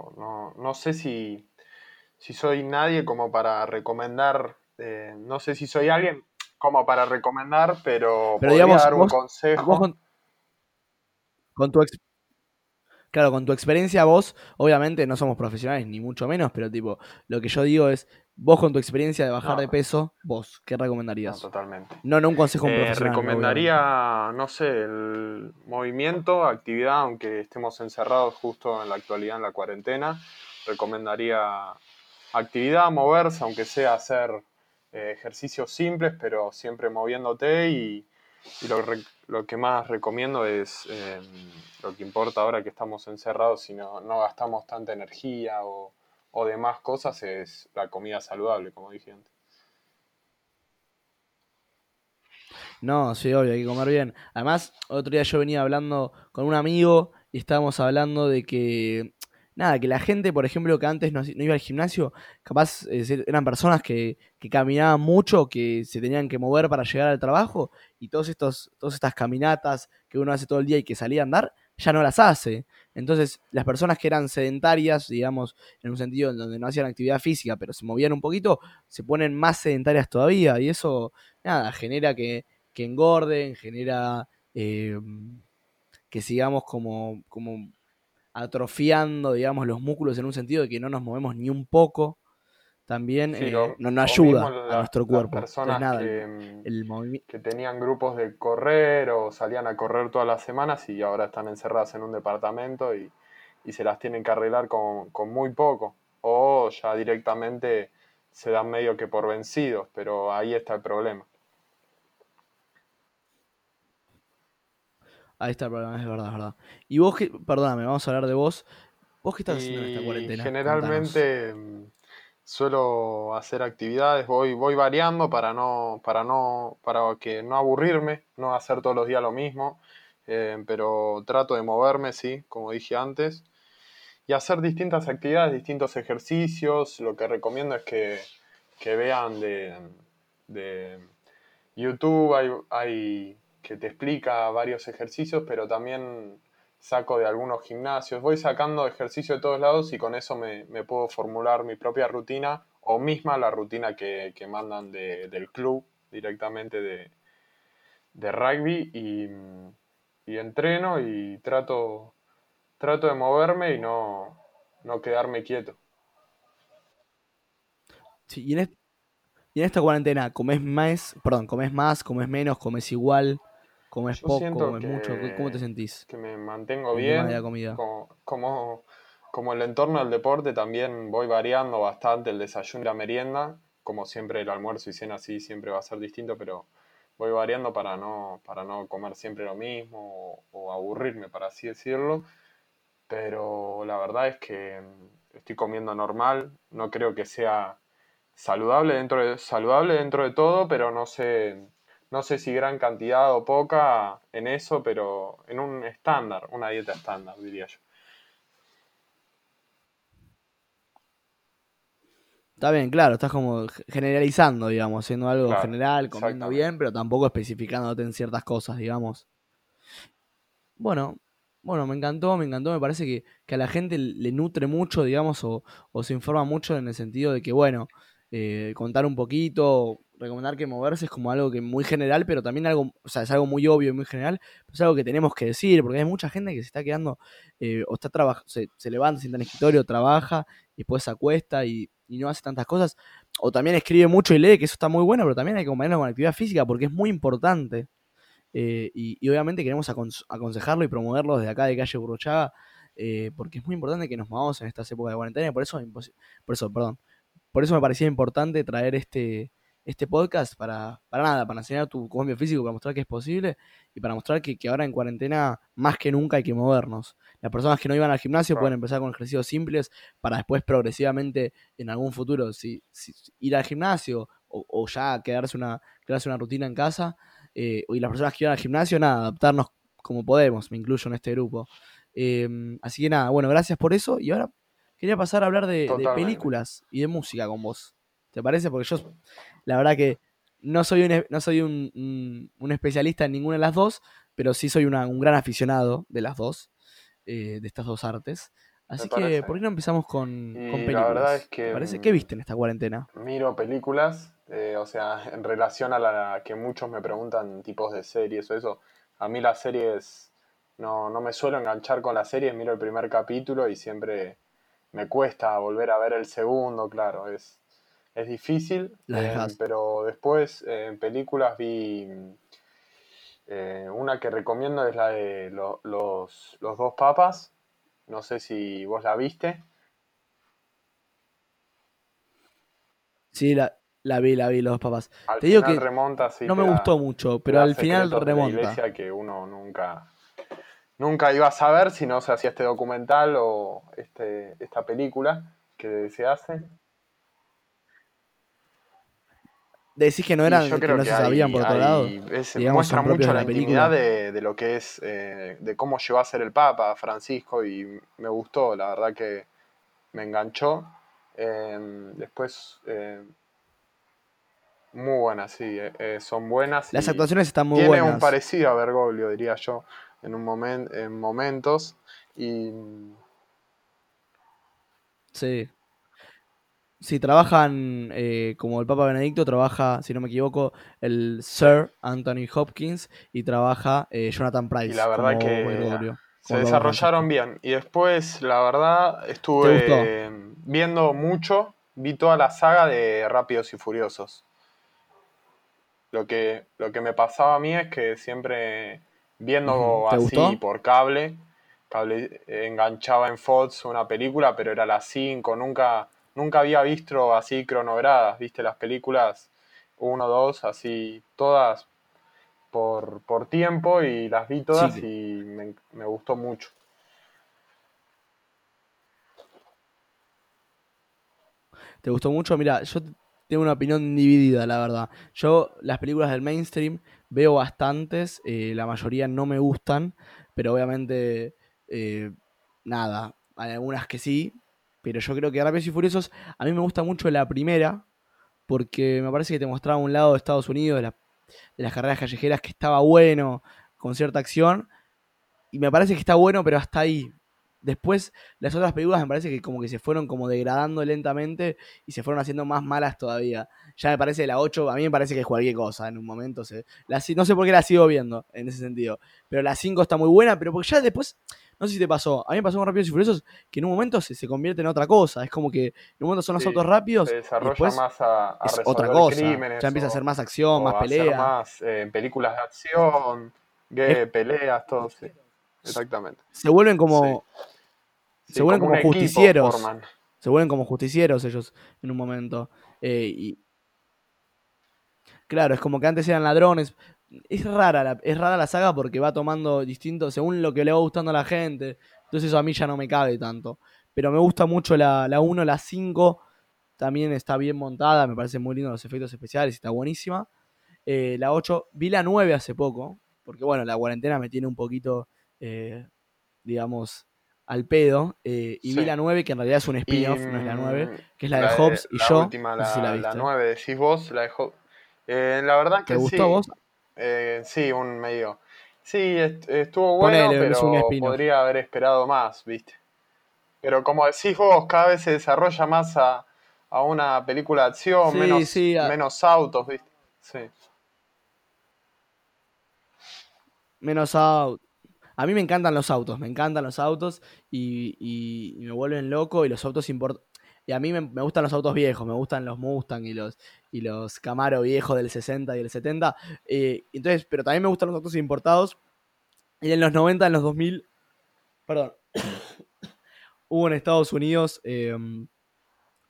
no, sé si, si soy nadie como para recomendar, eh, no sé si soy alguien como para recomendar, pero, pero podría dar un consejo. con, con, tu claro, con tu experiencia vos, obviamente no somos profesionales ni mucho menos, pero tipo, lo que yo digo es, Vos con tu experiencia de bajar de peso, vos, ¿qué recomendarías? No, totalmente. No, no un consejo eh, profesional. Recomendaría, no sé, el movimiento, actividad, aunque estemos encerrados justo en la actualidad, en la cuarentena. Recomendaría actividad, moverse, aunque sea hacer eh, ejercicios simples, pero siempre moviéndote y, lo, que más recomiendo es eh, lo que importa ahora que estamos encerrados, si no, no gastamos tanta energía o o demás cosas es la comida saludable, como dije antes. No, sí, obvio, hay que comer bien. Además, otro día yo venía hablando con un amigo y estábamos hablando de que, nada, que la gente, por ejemplo, que antes no, iba al gimnasio, capaz eran personas que, caminaban mucho, que se tenían que mover para llegar al trabajo y todos estos, todas estas caminatas que uno hace todo el día y que salía a andar, ya no las hace. Entonces, las personas que eran sedentarias, digamos, en un sentido en donde no hacían actividad física, pero se movían un poquito, se ponen más sedentarias todavía. Y eso, nada, genera que, engorden, genera eh, que sigamos como atrofiando, digamos, los músculos en un sentido de que no nos movemos ni un poco. también Sí, eh, no, no ayuda a nuestro las cuerpo. personas nada, que, el, que tenían grupos de correr o salían a correr todas las semanas y ahora están encerradas en un departamento y, y se las tienen que arreglar con, con muy poco. O ya directamente se dan medio que por vencidos, pero ahí está el problema. Ahí está el problema, es verdad, es verdad. Y vos, qué, perdóname, vamos a hablar de vos. ¿Vos qué estás haciendo en esta cuarentena? generalmente mm, suelo hacer actividades, voy, voy variando para no, para no, para que no aburrirme, no hacer todos los días lo mismo, eh, pero trato de moverme, sí, como dije antes, y hacer distintas actividades, distintos ejercicios. Lo que recomiendo es que, que vean de, de YouTube, hay, hay que te explica varios ejercicios, pero también saco de algunos gimnasios. Voy sacando ejercicio de todos lados y con eso me, puedo formular mi propia rutina o misma la rutina que, que mandan de- del club directamente de, de rugby y, y entreno y trato, trato de moverme y no, no quedarme quieto. Sí, y en, en esta cuarentena, ¿comes más, perdón, comes más, comes menos, comes igual, comes Yo poco, comes mucho? ¿Cómo- ¿Cómo te que- sentís? que me mantengo de bien. la comida. Como, como, como el entorno del deporte también voy variando bastante el desayuno y la merienda. Como siempre el almuerzo y cena sí siempre va a ser distinto, pero voy variando para no, para no comer siempre lo mismo o, o aburrirme, para así decirlo. Pero la verdad es que estoy comiendo normal. No creo que sea saludable dentro de, saludable dentro de todo, pero no sé, no sé si gran cantidad o poca en eso, pero en un estándar, una dieta estándar, diría yo. Está bien, claro, estás como ge- generalizando, digamos, haciendo algo Claro, general, comiendo bien, pero tampoco especificándote en ciertas cosas, digamos. Bueno, bueno, me encantó, me encantó, me parece que, que a la gente le nutre mucho, digamos, o, o se informa mucho en el sentido de que, bueno, eh, contar un poquito, recomendar que moverse es como algo que muy general, pero también algo, o sea, es algo muy obvio y muy general, pero es algo que tenemos que decir, porque hay mucha gente que se está quedando, eh, o está trabajando, se, se levanta, sienta en el escritorio, trabaja, y después se acuesta y, y no hace tantas cosas, o también escribe mucho y lee, que eso está muy bueno, pero también hay que acompañarlo con actividad física porque es muy importante. Eh, y, y obviamente queremos acon- aconsejarlo y promoverlo desde acá de Calle Burruchaga, eh, porque es muy importante que nos movamos en estas épocas de cuarentena, y por eso, por eso, perdón, por eso me parecía importante traer este, este podcast para, para nada, para enseñar tu cambio físico, para mostrar que es posible y para mostrar que, que ahora en cuarentena más que nunca hay que movernos. Las personas que no iban al gimnasio Claro. pueden empezar con ejercicios simples para después progresivamente en algún futuro si, si- ir al gimnasio o, o ya quedarse una, quedarse una rutina en casa. eh, y las personas que iban al gimnasio, nada, adaptarnos como podemos, me incluyo en este grupo. Eh, así que nada, bueno, gracias por eso. Y ahora quería pasar a hablar de, películas y de música con vos. ¿Te parece? Porque yo, la verdad que no soy un, no soy un, un- un especialista en ninguna de las dos, pero sí soy una- un gran aficionado de las dos, eh, de estas dos artes. Así que. ¿por qué no empezamos con, Y con la películas? verdad es que, mm, ¿Qué viste en esta cuarentena? Miro películas, eh, o sea, en relación a la que muchos me preguntan tipos de series o eso, a mí las series no, no me suelo enganchar con las series, miro el primer capítulo y siempre me cuesta volver a ver el segundo, claro, es, es difícil, eh, pero después eh, en películas vi eh, una que recomiendo es la de lo- los, los dos papas, no sé si vos la viste. Sí, la, la vi, la vi, los dos papás. Al Te digo que remonta, sí, no me da- gustó mucho, pero al final de la remonta. iglesia que uno nunca, nunca iba a saber si no se hacía este documental o este, esta película que se hace. Decís que no eran, yo que creo no que se sabían por otro hay- lado. es- digamos, muestra mucho la la intimidad de, de lo que es, eh, de cómo llegó a ser el Papa Francisco y me gustó, la verdad que me enganchó. Eh, después, eh, muy buenas, sí, eh, eh, son buenas. Las actuaciones están muy Tiene buenas. un parecido a Bergoglio, diría yo, en, un momen- en momentos. Y Sí. Sí, trabajan, eh, como el Papa Benedicto, trabaja, si no me equivoco, el Sir Anthony Hopkins y trabaja eh, Jonathan Price. Y la verdad que se desarrollaron bien. Y después, la verdad, ¿Te estuve viendo mucho vi toda la saga de Rápidos y Furiosos. Lo que, lo que me pasaba a mí es que siempre viendo Ujú. ¿Te así gustó? por cable, cable eh, enganchaba en Fox una película, pero era las 5, nunca, nunca había visto así cronogradas, viste las películas 1, 2, así todas por, por tiempo y las vi todas Sí. y me, me gustó mucho. ¿Te gustó mucho? Mira, yo tengo una opinión dividida, la verdad. Yo las películas del mainstream veo bastantes, eh, la mayoría no me gustan, pero obviamente, eh, nada, hay algunas que sí, pero yo creo que Rápidos y Furiosos, a mí me gusta mucho la primera, porque me parece que te mostraba un lado de Estados Unidos, de, la- de las carreras callejeras, que estaba bueno, con cierta acción, y me parece que está bueno, pero hasta ahí. Después, las otras películas me parece que como que se fueron como degradando lentamente y se fueron haciendo más malas todavía. Ya me parece la 8, a mí me parece que es cualquier cosa en un momento. Se, la, si- no sé por qué la sigo viendo en ese sentido. Pero la 5 está muy buena, pero porque ya después, no sé si te pasó, a mí me pasó con Rápidos y Furiosos que en un momento se, se convierte en otra cosa. Es como que en un momento son los Sí, autos rápidos Se y desarrolla después más a, a es otra cosa. crímenes. Ya empieza a ser más acción, más pelea. más eh, películas de acción, gue- peleas, todo. sí. Exactamente. Se vuelven como, Sí, se vuelven como justicieros. forman. se vuelven como justicieros ellos en un momento. Eh, y claro, es como que antes eran ladrones. Es rara, la, es rara la saga porque va tomando distinto según lo que le va gustando a la gente. Entonces eso a mí ya no me cabe tanto. Pero me gusta mucho la, la 1, la 5. También está bien montada, me parece muy lindo los efectos especiales, está buenísima. Eh, la 8, vi la 9 hace poco, porque bueno, la cuarentena me tiene un poquito, eh, digamos, al pedo. eh, y vi Sí. la 9, que en realidad es un spin-off, no es la 9 mm, que es la de Hobbes y la yo. última, no sé si la la, viste. 9, decís vos, la de Hobbes. Eh, la verdad que ¿Te gustó sí. vos? Eh, sí, un medio. Sí, est- estuvo bueno, Ponele, pero podría haber esperado más, ¿viste? Pero como decís vos, cada vez se desarrolla más a, a una película de acción, Sí, menos, sí, a- menos autos, ¿viste? Sí. Menos autos. A mí me encantan los autos, me encantan los autos y, me vuelven loco y los autos import Y a mí me, gustan los autos viejos, me gustan los Mustang y los, y los Camaro viejos del 60 y del 70. eh, entonces, pero también me gustan los autos importados. Y en los 90, en los 2000, perdón, hubo en Estados Unidos eh,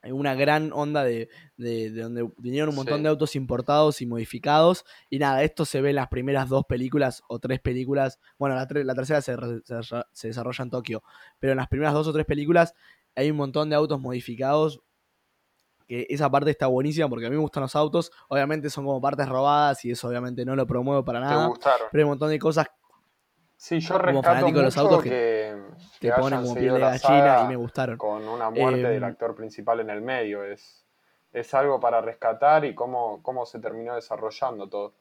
una gran onda de, de- de donde vinieron un montón Sí. de autos importados y modificados. Y nada, esto se ve en las primeras dos películas o tres películas. Bueno, la, tre- la tercera se, se desarrolla- se desarrolla en Tokio. Pero en las primeras dos o tres películas hay un montón de autos modificados. Que esa parte está buenísima porque a mí me gustan los autos. Obviamente son como partes robadas y eso obviamente no lo promuevo para ¿Te nada. gustaron? Pero hay un montón de cosas Sí, yo como fanático de los mucho autos que- que, ponen como piel de gallina y me gustaron. con una muerte del Em, actor principal en el medio. Es, es algo para rescatar y cómo, cómo se terminó desarrollando todo.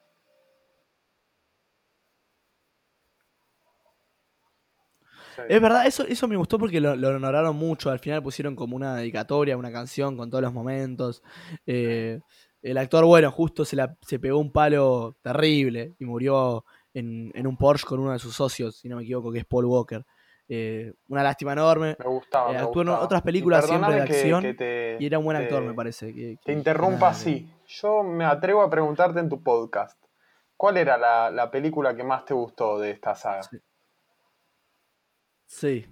Sí. Es verdad, eso, eso me gustó porque lo, lo honoraron mucho. Al final pusieron como una dedicatoria, una canción con todos los momentos. Eh, el actor, bueno, justo se, la, se pegó un palo terrible y murió en, en un Porsche con uno de sus socios, si no me equivoco, que es Paul Walker. Eh, una lástima enorme. Me gustaba. Eh, me actuó en otras películas siempre de que- acción que te- Y era un buen te- actor, me parece. que- Te interrumpa así. Yo me atrevo a preguntarte en tu podcast. ¿Cuál era la, la película que más te gustó de esta saga? Sí. Sí.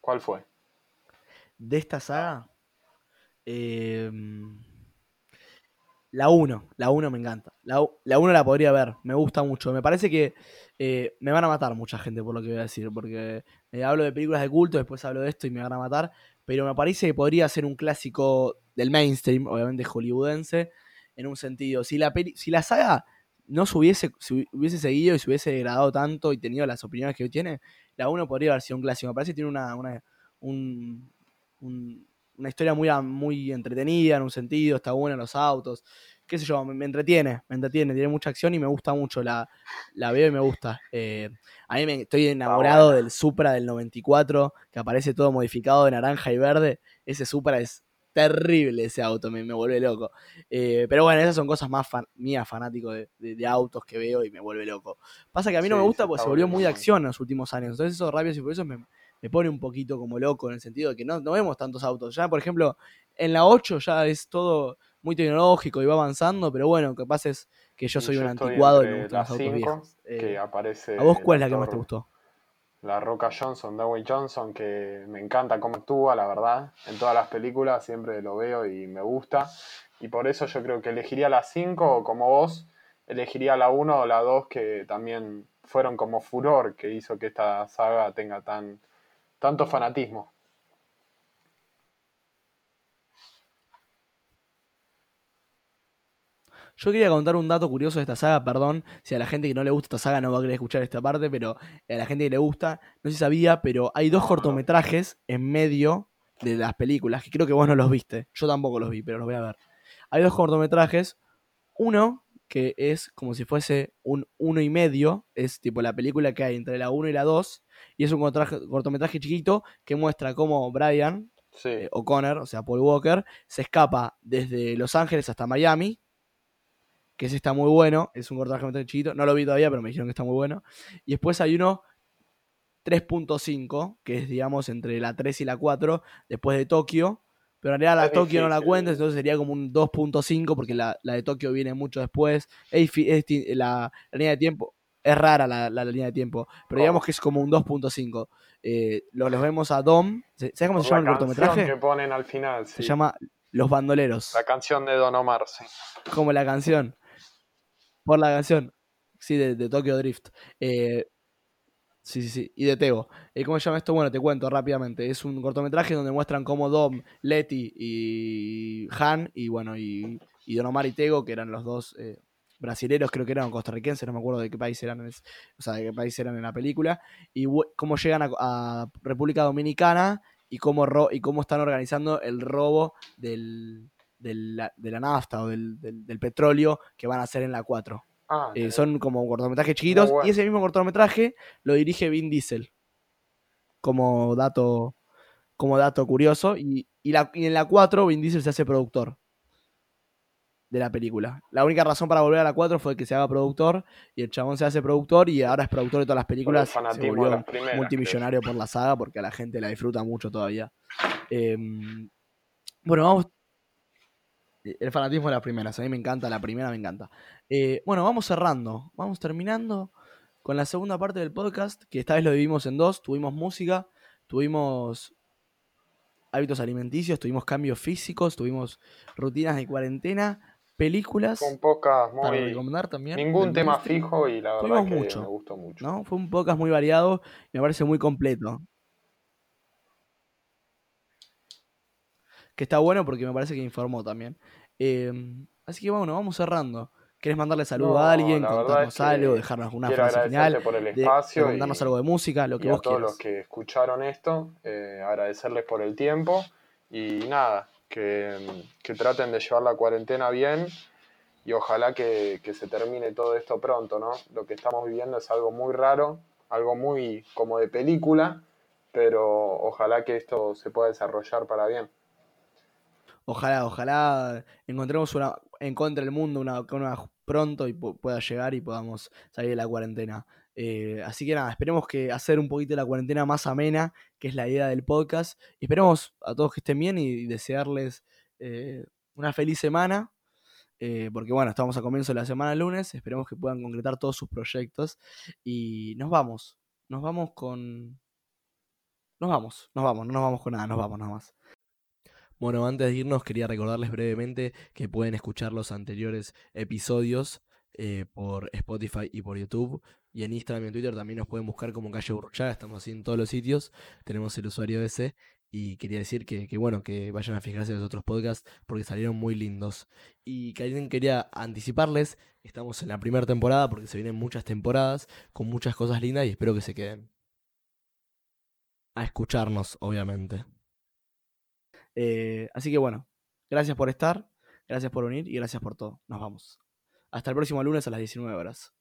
¿Cuál fue? De esta saga. eh, la 1. La 1 me encanta. La, u- la 1 la podría ver. Me gusta mucho. Me parece que eh, me van a matar mucha gente por lo que voy a decir. Porque eh, hablo de películas de culto, después hablo de esto y me van a matar. Pero me parece que podría ser un clásico del mainstream, obviamente hollywoodense, en un sentido. Si la, si la saga no se hubiese, se hubiese seguido y se hubiese degradado tanto y tenido las opiniones que hoy tiene, la 1 podría haber sido un clásico. Me parece que tiene una, una, un- un- una historia muy, muy entretenida en un sentido, está buena en los autos, qué sé yo, me, me entretiene, me entretiene, tiene mucha acción y me gusta mucho, la, la veo y me gusta. Eh, a mí me, estoy enamorado del Supra del 94, que aparece todo modificado de naranja y verde, ese Supra es terrible ese auto, me, me vuelve loco. Eh, pero bueno, esas son cosas más fan- mías, fanático de, de- de autos que veo y me vuelve loco. Pasa que a mí no Sí, me gusta porque se volvió muy de acción en los últimos años. Entonces esos rápidos y por eso me, me pone un poquito como loco en el sentido de que no, no vemos tantos autos. Ya, por ejemplo, en la 8 ya es todo muy tecnológico y va avanzando, pero bueno, pasa es que yo soy yo un anticuado y me gustan los autos cinco, viejos. que Eh, aparece ¿A vos cuál es la que más te gustó? La Roca Johnson, Dwayne Johnson, que me encanta cómo actúa, la verdad. En todas las películas siempre lo veo y me gusta. Y por eso yo creo que elegiría la 5 o como vos, elegiría la 1 o la 2 que también fueron como furor que hizo que esta saga tenga tan tanto fanatismo. Yo quería contar un dato curioso de esta saga, perdón, si a la gente que no le gusta esta saga no va a querer escuchar esta parte, pero a la gente que le gusta, no sé si sabía, pero hay dos cortometrajes en medio de las películas, que creo que vos no los viste, yo tampoco los vi, pero los voy a ver. Hay dos cortometrajes, uno que es como si fuese un uno y medio, es tipo la película que hay entre la 1 y la 2, y es un cortometraje, chiquito que muestra cómo Brian, Sí, eh, O'Connor, o sea, Paul Walker, se escapa desde Los Ángeles hasta Miami, que ese está muy bueno, es un cortometraje chiquito, no lo vi todavía, pero me dijeron que está muy bueno. Y después hay uno 3.5, que es, digamos, entre la 3 y la 4, después de Tokio, pero en realidad la Es Tokio no la difícil. cuenta, entonces sería como un 2.5, porque la, la de Tokio viene mucho después. Es es la, la línea de tiempo es rara la, la línea de tiempo, pero digamos que es como un 2.5. Eh, lo- los vemos a Dom, ¿sabes cómo por se llama la el canción cortometraje? que ponen al final, Se llama Los Bandoleros. La canción de Don Omar, sí. Como la canción. Por la canción. Sí, de, de Tokyo Drift. Eh, sí, sí, sí. Y de Tego. Eh, ¿Cómo se llama esto? Bueno, te cuento rápidamente. Es un cortometraje donde muestran cómo Dom, Letty y Han, y bueno, y, y Don Omar y Tego, que eran los dos eh, brasileros, creo que eran costarricenses, no me acuerdo de qué país eran, en o sea, de qué país eran en la película, y cómo llegan a, República Dominicana y cómo, ro- y cómo están organizando el robo del, del- de la nafta o del, del- del petróleo que van a hacer en la 4. Ah, Eh, son como cortometrajes chiquitos bueno. y ese mismo cortometraje lo dirige Vin Diesel. Como dato, como dato curioso. Y, y la- y en la 4 Vin Diesel se hace productor de la película. La única razón para volver a la 4 fue que se haga productor y el chabón se hace productor y ahora es productor de todas las películas. Se volvió las primeras, multimillonario por la saga porque a la gente la disfruta mucho todavía. Em, bueno, vamos. El fanatismo de las primeras. A mí me encanta, la primera me encanta. Eh, bueno, vamos cerrando. Vamos terminando con la segunda parte del podcast, que esta vez lo dividimos en dos. Tuvimos música, tuvimos hábitos alimenticios, tuvimos cambios físicos, tuvimos rutinas de cuarentena, películas Con pocas, para muy. recomendar también. Ningún tema fijo y la verdad que mucho, me gustó mucho. ¿no? Fue un podcast muy variado y me parece muy completo. Que está bueno porque me parece que informó también. Eh, así que bueno, vamos cerrando. ¿Querés mandarle saludo No, a alguien, contarnos algo, dejarnos una Quiero frase final, por el de- espacio recomendarnos y, algo de música, lo que y a vos todos quieras? los que escucharon esto, eh, agradecerles por el tiempo y nada, que, que traten de llevar la cuarentena bien y ojalá que, que se termine todo esto pronto, ¿no? Lo que estamos viviendo es algo muy raro, algo muy como de película, pero ojalá que esto se pueda desarrollar para bien. Ojalá, ojalá encontremos una, encuentre el mundo una pronto y pu- pueda llegar y podamos salir de la cuarentena. Eh, así que nada, esperemos que hacer un poquito la cuarentena más amena, que es la idea del podcast. Y esperemos a todos que estén bien y, desearles eh, una feliz semana. eh, porque bueno, estamos a comienzo de la semana lunes. Esperemos que puedan concretar todos sus proyectos. Y nos vamos. Nos vamos con. Nos vamos, nos vamos, no nos vamos con nada, nos vamos nada más. Bueno, antes de irnos quería recordarles brevemente que pueden escuchar los anteriores episodios eh, por Spotify y por YouTube. Y en Instagram y en Twitter también nos pueden buscar como Calle Burruchaga, estamos así en todos los sitios. Tenemos el usuario ese. Y quería decir que, bueno, que vayan a fijarse en los otros podcasts porque salieron muy lindos. Y alguien quería anticiparles, estamos en la primera temporada porque se vienen muchas temporadas con muchas cosas lindas y espero que se queden. A escucharnos, obviamente. Eh, así que bueno, gracias por estar, gracias por venir y gracias por todo. Nos vamos. Hasta el próximo lunes a las 19 horas.